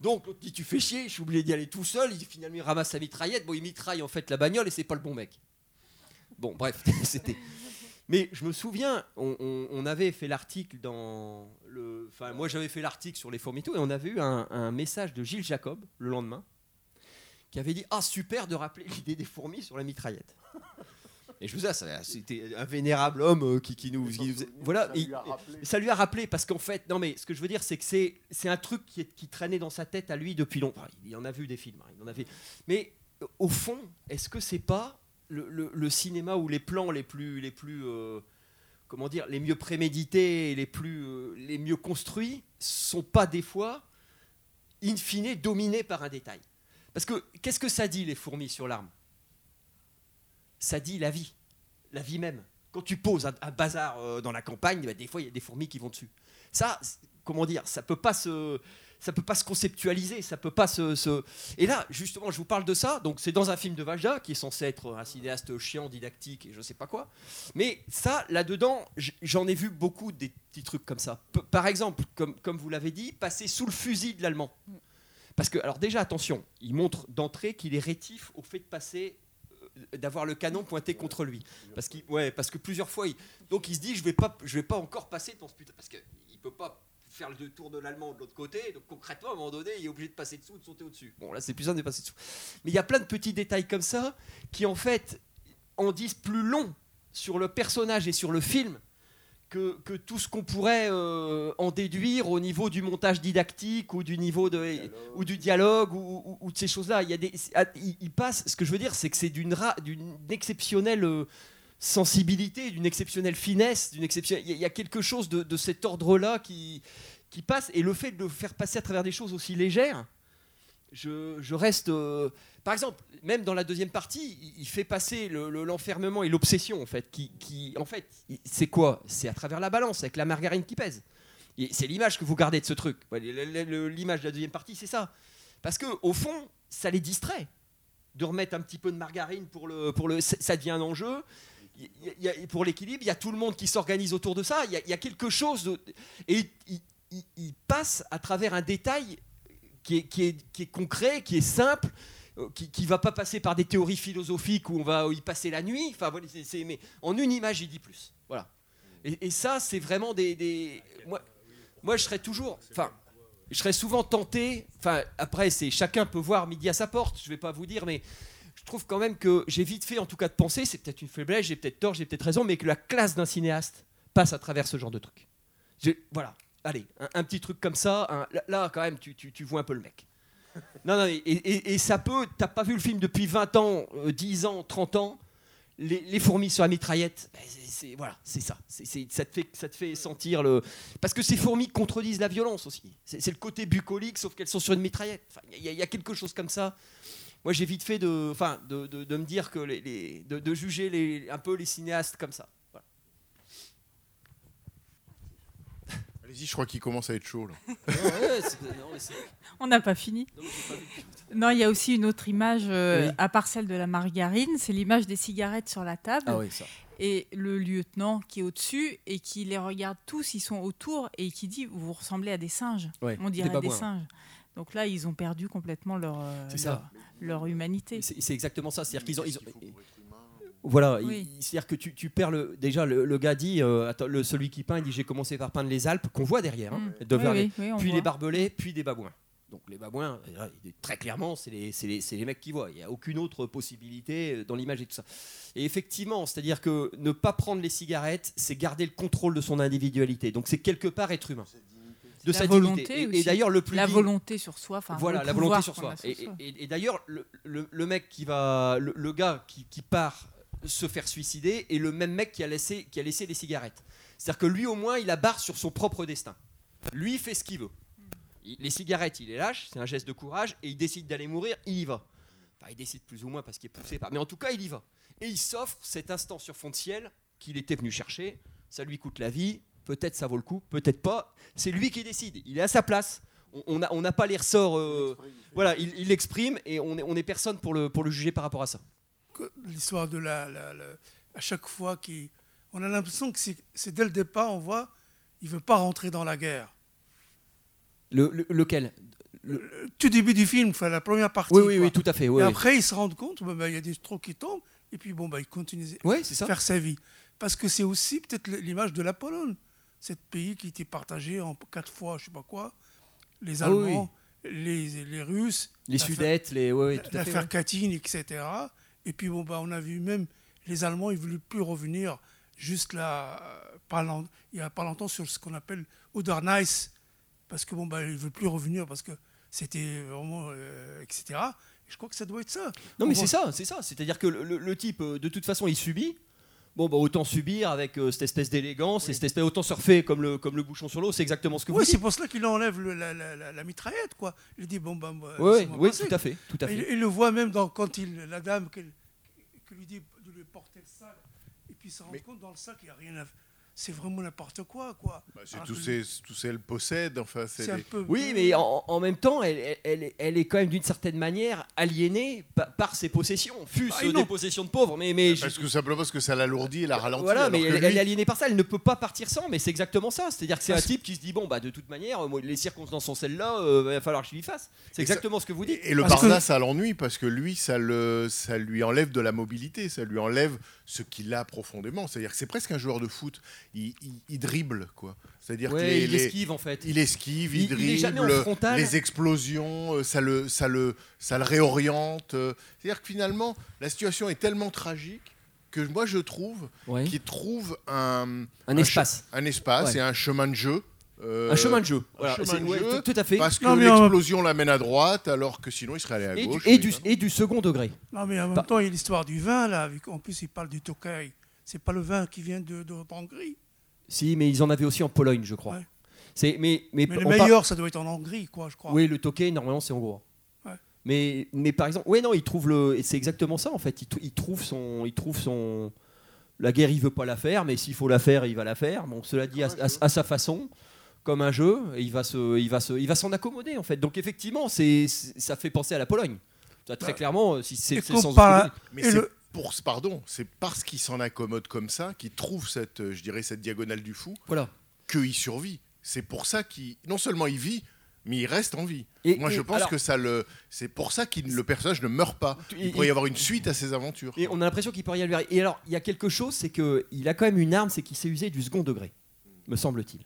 Donc l'autre dit tu fais chier, je suis obligé d'y aller tout seul. Il finalement il ramasse sa mitraillette. Bon, il mitraille en fait la bagnole et c'est pas le bon mec. Bon, bref, c'était. Mais je me souviens, on, avait fait l'article dans le. Enfin, moi j'avais fait l'article sur les fourmis et tout, et on avait eu un message de Gilles Jacob le lendemain qui avait dit Ah, super de rappeler l'idée des fourmis sur la mitraillette. Et je vous dis, ça, c'était un vénérable homme euh, qui, qui nous. qui voilà, et- et ça lui a rappelé parce qu'en fait, non mais ce que je veux dire, c'est que c'est c'est un truc qui, est- qui traînait dans sa tête à lui depuis longtemps. Enfin, il en a vu des films, hein, il en a. Mais euh, au fond, est-ce que c'est pas le, le- le cinéma où les plans les plus les plus euh, comment dire les mieux prémédités, les plus euh, les mieux construits sont pas des fois in fine dominés par un détail? Parce que qu'est-ce que ça dit les fourmis sur l'arme? Ça dit la vie, la vie même. Quand tu poses un, bazar euh, dans la campagne, bah, des fois il y a des fourmis qui vont dessus. Ça, comment dire, ça peut pas se, ça peut pas se conceptualiser, ça peut pas se, Et là, justement, je vous parle de ça. Donc c'est dans un film de Vajda qui est censé être un cinéaste chiant, didactique et je sais pas quoi. Mais ça, là-dedans, j'en ai vu beaucoup des petits trucs comme ça. Par exemple, comme, vous l'avez dit, passer sous le fusil de l'allemand. Parce que, alors déjà, attention, il montre d'entrée qu'il est rétif au fait de passer, d'avoir le canon pointé contre lui. Parce, ouais, parce que plusieurs fois, il, donc il se dit, je vais pas, vais pas encore passer dans ce putain, parce qu'il peut pas faire le tour de l'allemand de l'autre côté. Donc concrètement, à un moment donné, il est obligé de passer dessous ou de sauter au-dessus. Bon, là, c'est plus simple de passer dessous. Mais il y a plein de petits détails comme ça qui, en fait, en disent plus long sur le personnage et sur le film que, tout ce qu'on pourrait euh, en déduire au niveau du montage didactique ou du niveau de ou du dialogue ou, de ces choses-là. Il y ah, passe. Ce que je veux dire, c'est que c'est d'une exceptionnelle euh, sensibilité, d'une exceptionnelle finesse, d'une exception. Il y, a- quelque chose de, de cet ordre-là qui qui passe et le fait de le faire passer à travers des choses aussi légères. Je, reste. euh, par exemple, même dans la deuxième partie, il, fait passer le- le- l'enfermement et l'obsession, en fait. Qui, en fait, c'est quoi? C'est à travers la balance, avec la margarine qui pèse. C'est l'image que vous gardez de ce truc. L'image de la deuxième partie, c'est ça. Parce que au fond, ça les distrait de remettre un petit peu de margarine pour le, pour le, ça devient un enjeu. Y a- pour l'équilibre, il y a tout le monde qui s'organise autour de ça. Il y a, quelque chose et il passe à travers un détail qui est, concret, qui est simple, euh, qui ne va pas passer par des théories philosophiques où on va y passer la nuit. Enfin, voilà, c'est- mais en une image, il dit plus. Voilà. Et, ça, c'est vraiment des. moi, je serais toujours. Enfin, je serais souvent tenté. Enfin, après, c'est chacun peut voir midi à sa porte. Je vais pas vous dire, mais je trouve quand même que j'ai vite fait, en tout cas, de penser. C'est peut-être une faiblesse, j'ai peut-être tort, j'ai peut-être raison, mais que la classe d'un cinéaste passe à travers ce genre de truc. Voilà. Allez, un, un petit truc comme ça. là, quand même, tu, tu- tu vois un peu le mec. Non, non, et, et- et ça peut. T'as pas vu le film depuis 20 ans, euh, 10 ans, 30 ans. Les, les fourmis sur la mitraillette, ben, c'est- voilà, c'est ça. Ça, te fait, ça te fait sentir le. Parce que ces fourmis contredisent la violence aussi. C'est le côté bucolique, sauf qu'elles sont sur une mitraillette. Enfin, Il y, a- il y a quelque chose comme ça. Moi, j'ai vite fait de, enfin, de, de- de me dire que les, les- de, de juger les, un peu les cinéastes comme ça. Allez-y, je crois qu'il commence à être chaud là. Ouais, c'est- non, mais c'est- On n'a pas fini. non, il y a aussi une autre image, euh, Oui. à part celle de la margarine, c'est l'image des cigarettes sur la table. Ah oui, ça. Et le lieutenant qui est au-dessus et qui les regarde tous, ils sont autour et qui dit Vous ressemblez à des singes. Ouais, On dirait des, singes. Donc là, ils ont perdu complètement leur, euh, leur, leur humanité. C'est c'est exactement ça. C'est-à-dire qu'ils ont. Voilà, Oui. c'est-à-dire que tu, tu perds le. Déjà, le, le gars dit, euh, attends, le, celui qui peint, il dit J'ai commencé par peindre les Alpes, qu'on voit derrière, hein, Mm. de Oui, Vernet, oui, oui, on puis voit. les barbelés, puis des babouins. Donc les babouins, euh, très clairement, c'est les, c'est les- c'est les mecs qui voient. Il n'y a aucune autre possibilité euh, dans l'image et tout ça. Et effectivement, c'est-à-dire que ne pas prendre les cigarettes, c'est garder le contrôle de son individualité. Donc c'est quelque part être humain. De La sa volonté dignité. Et- d'ailleurs, le plus La digne- volonté sur soi. enfin, voilà, la volonté sur soi. sur Et, soi. et- et d'ailleurs, le, le- le mec qui va, le, le gars qui, qui part se faire suicider est le même mec qui a laissé, qui a laissé les cigarettes. C'est-à-dire que lui, au moins, il a barre sur son propre destin. Lui, il fait ce qu'il veut. Il- les cigarettes, il les lâche, c'est un geste de courage, et il décide d'aller mourir, il y va. Enfin, il décide plus ou moins parce qu'il est poussé par. Mais en tout cas, il y va. Et il s'offre cet instant sur fond de ciel qu'il était venu chercher. Ça lui coûte la vie. Peut-être ça vaut le coup, peut-être pas. C'est lui qui décide. Il est à sa place. On- n'a on pas les ressorts. euh, voilà, il il l'exprime et on est, on est personne pour le, pour le juger par rapport à ça. L'histoire de la, la- la- à chaque fois qu'il on a l'impression que c'est dès le départ on voit il veut pas rentrer dans la guerre Le, le- lequel? Le tout début du film enfin la première partie Oui, oui, quoi. oui, tout à fait. oui, et oui. après il se rend compte bah, bah, il y a des trous qui tombent et puis bon bah il continue c'est ça. faire sa vie parce que c'est aussi peut-être l'image de la Pologne cet pays qui était partagé en quatre fois je sais pas quoi les Ah oui, oui. Allemands les, les Russes Les Sudètes, les. Tout à fait. Katyn, etc. Et puis bon, bah, on a vu même les Allemands, ils ne voulaient plus revenir juste là, euh, pas long- il n'y a pas longtemps, sur ce qu'on appelle Oder-Neisse, parce que bon, bah, ils ne veulent plus revenir parce que c'était vraiment, euh, etc. Et je crois que ça doit être ça. Non, mais c'est ça, c'est ça. C'est-à-dire que le, le- le type, euh, de toute façon, il subit. Bon, bah, autant subir avec euh, cette espèce d'élégance et cette espèce autant surfer comme le, comme le bouchon sur l'eau. C'est exactement ce que vous Oui, dites. c'est pour cela qu'il enlève le- la, la- la- la mitraillette, quoi. Il dit, bon, ben, laissez-moi oui, passer. tout à fait, tout à Il, fait. il le voit même dans, quand il, la dame qu'elle- qui lui dit de lui porter le sac, et puis il se rend compte dans le sac, il n'y a rien à... C'est vraiment n'importe quoi, quoi. Bah, C'est tout, que tout ça, elle possède. Enfin, c'est C'est un des- peu- Oui, mais en, en même temps, elle, elle- elle, est- elle est quand même d'une certaine manière aliénée pa- par ses possessions, fût-ce Ah, des possessions de pauvres. Mais, mais Parce que simplement parce que ça l'alourdit et la ralentit. Voilà, mais que elle, lui- elle est aliénée par ça, elle ne peut pas partir sans, mais c'est exactement ça. C'est-à-dire que c'est un Parce- type qui se dit bon, bah de toute manière, moi, les circonstances sont celles-là, euh, va falloir que je lui fasse. C'est ça- exactement ce que vous dites. Et le Parce que- Barça, ça l'ennuie parce que lui, ça, le, ça lui enlève de la mobilité, ça lui enlève ce qu'il a profondément. C'est-à-dire que c'est presque un joueur de foot. Il, il- il dribble, quoi. C'est-à-dire Ouais, que les- il les- esquive en fait. Il esquive, il, Il- il est jamais en dribble, frontal. les explosions, euh, ça le, ça le, ça le réoriente. euh. C'est-à-dire que finalement, la situation est tellement tragique que moi je trouve Ouais. qu'il trouve un, Un espace. un espace Ouais. et un chemin de jeu. euh, Un chemin de jeu. un Voilà, chemin c'est- de ouais, jeu, tout- tout à fait. Parce que en- l'explosion l'amène à droite, alors que sinon il serait allé à Et du, gauche. et, du, et du second degré. Non, mais en même temps, il y a l'histoire du vin, là. vu qu'en plus, il parle du Tokay. C'est pas le vin qui vient de, de Hongrie. Si, mais ils en avaient aussi en Pologne, je crois. Ouais. C'est, mais, mais, Mais le on par- meilleur, ça doit être en Hongrie, quoi, je crois. Oui, le Tokay, normalement, c'est hongrois. Ouais. Mais, mais par exemple, ouais, non, il trouve le. C'est exactement ça, en fait. Il, trouve son. Il trouve son. La guerre, il veut pas la faire, mais s'il faut la faire, il va la faire. Bon, cela dit, à, à- à sa façon, comme un jeu, et il va se, il va se, il va s'en accommoder, en fait. Donc, effectivement, c'est, c'est- ça fait penser à la Pologne. Ça, très Bah, clairement, euh, si c'est, vous dites. Mais Et le- pour, pardon, c'est parce qu'il s'en accommode comme ça qu'il trouve cette, euh, je dirais, cette diagonale du fou, Voilà. qu'il survit. C'est pour ça qu'il, non seulement il vit, mais il reste en vie. Et- Moi, et je pense alors- que ça le, c'est pour ça que le personnage ne meurt pas. Il et- pourrait y avoir une suite à ses aventures. Et on a l'impression qu'il peut rien lui arriver. Et alors, il y a quelque chose, c'est qu'il a quand même une arme, c'est qu'il s'est usé du second degré, me semble-t-il.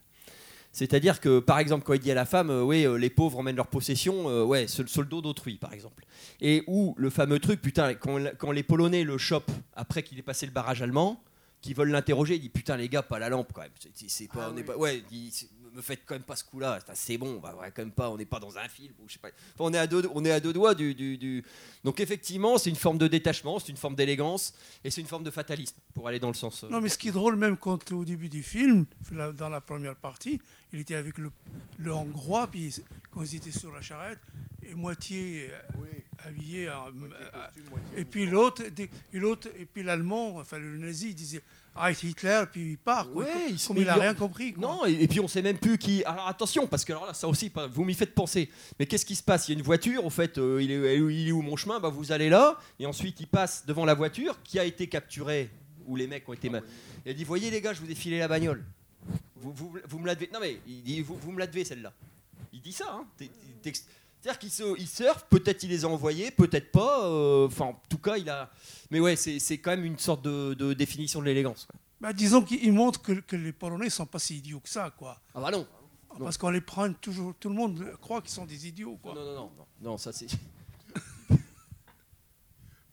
C'est-à-dire que, par exemple, quand il dit à la femme, euh, oui, euh, les pauvres emmènent leur possession, euh, ouais, sur, sur le dos d'autrui, par exemple. Et où le fameux truc, putain, quand, quand les Polonais le chopent après qu'il ait passé le barrage allemand, qui veulent l'interroger, il dit putain les gars, pas la lampe quand même. C'est- pas, on est pas, ouais, il dit, me faites quand même pas ce coup-là. C'est bon, bah, ouais, quand même pas, on n'est pas dans un film ou je sais pas. Enfin, on est à deux, on est à deux doigts du, du- du- Donc effectivement, c'est une forme de détachement, c'est une forme d'élégance et c'est une forme de fatalisme pour aller dans le sens. euh, Non, mais ce qui est drôle, même quand au début du film, dans la première partie, il était avec le, le Hongrois, puis quand ils étaient sur la charrette, et moitié euh, habillé, en- euh, et puis l'autre, et l'autre, et puis l'allemand, enfin le nazi, il disait Ah, Hitler, puis il part. quoi. Ouais, il comme il rien compris. quoi. Non, et, et puis on sait même plus qui. Alors attention, parce que alors là, ça aussi, vous m'y faites penser. Mais qu'est-ce qui se passe? Il y a une voiture, au fait, euh, il, est, où- il est où mon chemin? Bah, Vous allez là, et ensuite il passe devant la voiture qui a été capturée, où les mecs ont été. ma- Il a dit Voyez les gars, je vous ai filé la bagnole. Vous, vous, vous me la devez. Non, mais il dit Vous, vous me la devez celle-là. Il dit ça, hein C'est-à-dire qu'il se, il surfe, peut-être il les a envoyés, peut-être pas. euh, Enfin, en tout cas, il a. Mais ouais, c'est c'est quand même une sorte de, de définition de l'élégance. Bah, disons qu'il montre que, que les Polonais ne sont pas si idiots que ça. Quoi. Ah bah non. Parce qu'on les prend toujours, tout le monde croit qu'ils sont des idiots. Quoi. Non, non, non, non, non, ça c'est.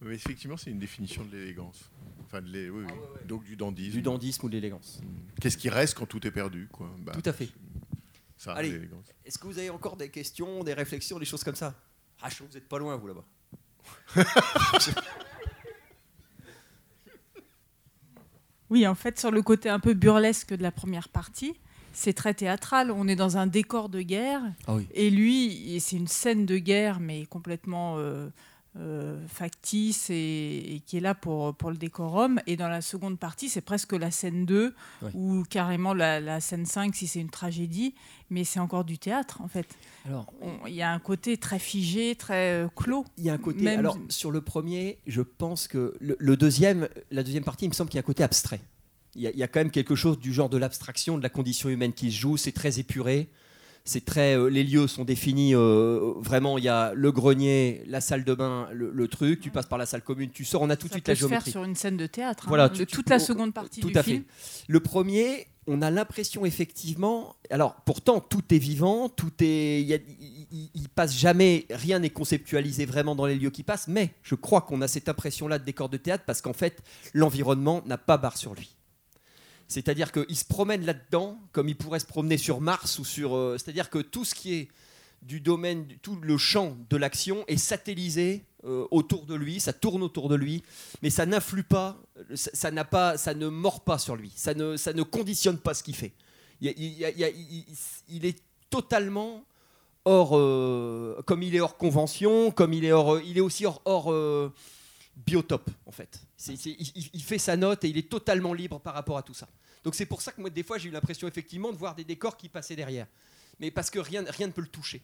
Mais effectivement, c'est une définition de l'élégance. Enfin, de l'é- oui, oui. donc du dandisme. Du dandisme ou de l'élégance. Qu'est-ce qui reste quand tout est perdu quoi? Bah, Tout à fait. Ça, Allez, l'élégance. est-ce que vous avez encore des questions, des réflexions, des choses comme ça? Ah, je trouve que vous êtes pas loin, vous là-bas. Oui, en fait, sur le côté un peu burlesque de la première partie, c'est très théâtral. On est dans un décor de guerre. Ah oui. Et lui, c'est une scène de guerre, mais complètement euh, factice et, et qui est là pour, pour le décorum. Et dans la seconde partie, c'est presque la scène 2 Ouais. ou carrément la, la scène 5 si c'est une tragédie, mais c'est encore du théâtre en fait. Il y a un côté très figé, très euh, clos. Il y a un côté. Même- Alors, sur le premier, je pense que le, le deuxième, la deuxième partie, il me semble qu'il y a un côté abstrait. Il y, a, il y a quand même quelque chose du genre de l'abstraction, de la condition humaine qui se joue. C'est très épuré. C'est très. euh, les lieux sont définis. euh, vraiment, il y a le grenier, la salle de bain, le, le truc. Tu passes par la salle commune, tu sors. On a tout de suite peut la se faire géométrie. sur une scène de théâtre. hein, Voilà, de tu- tu- toute la seconde partie tout du à film. fait. Le premier, on a l'impression effectivement. Alors, pourtant, tout est vivant, tout est. Il passe jamais, rien n'est conceptualisé vraiment dans les lieux qui passent, mais je crois qu'on a cette impression-là de décor de théâtre parce qu'en fait, l'environnement n'a pas barre sur lui. C'est-à-dire qu'il se promène là-dedans comme il pourrait se promener sur Mars ou sur. euh, C'est-à-dire que tout ce qui est du domaine, tout le champ de l'action est satellisé euh, autour de lui, ça tourne autour de lui, mais ça n'influe pas, euh, ça, n'a pas, ça ne mord pas sur lui, ça ne, ça ne conditionne pas ce qu'il fait. Il, est totalement hors, comme il est hors convention, comme il est hors, il est aussi hors, hors, biotope en fait. C'est- il, il- il fait sa note et il est totalement libre par rapport à tout ça. Donc c'est pour ça que moi des fois j'ai eu l'impression effectivement de voir des décors qui passaient derrière, mais parce que rien, rien ne peut le toucher.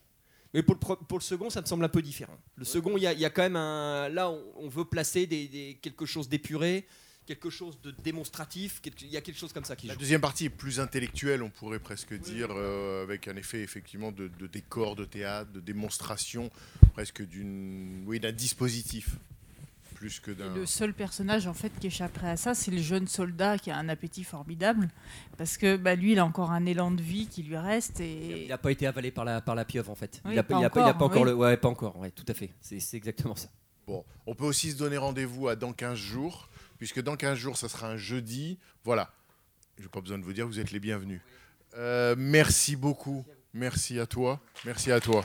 Mais pour le, pro- pour le second, ça me semble un peu différent. Le second, il y, a- il y a quand même un. Là, on, on veut placer des, des- quelque chose d'épuré, quelque chose de démonstratif. Il y a quelque chose comme ça qui La joue. deuxième partie est plus intellectuelle, on pourrait presque dire, euh, avec un effet effectivement de, de décor de théâtre, de démonstration, presque d'une, oui, d'un dispositif, plus que d'un. Le seul personnage en fait qui échapperait à ça, c'est le jeune soldat qui a un appétit formidable, parce que bah, lui, il a encore un élan de vie qui lui reste et Il n'a pas été avalé par la, par la pieuvre en fait. Oui, il n'a pas encore, oui. le. Ouais, pas encore. Ouais, tout à fait. C'est exactement ça. Bon, on peut aussi se donner rendez-vous à dans 15 jours, puisque dans 15 jours, ça sera un jeudi. Voilà. Je n'ai pas besoin de vous dire, vous êtes les bienvenus. Euh, merci beaucoup. Merci à toi. Merci à toi.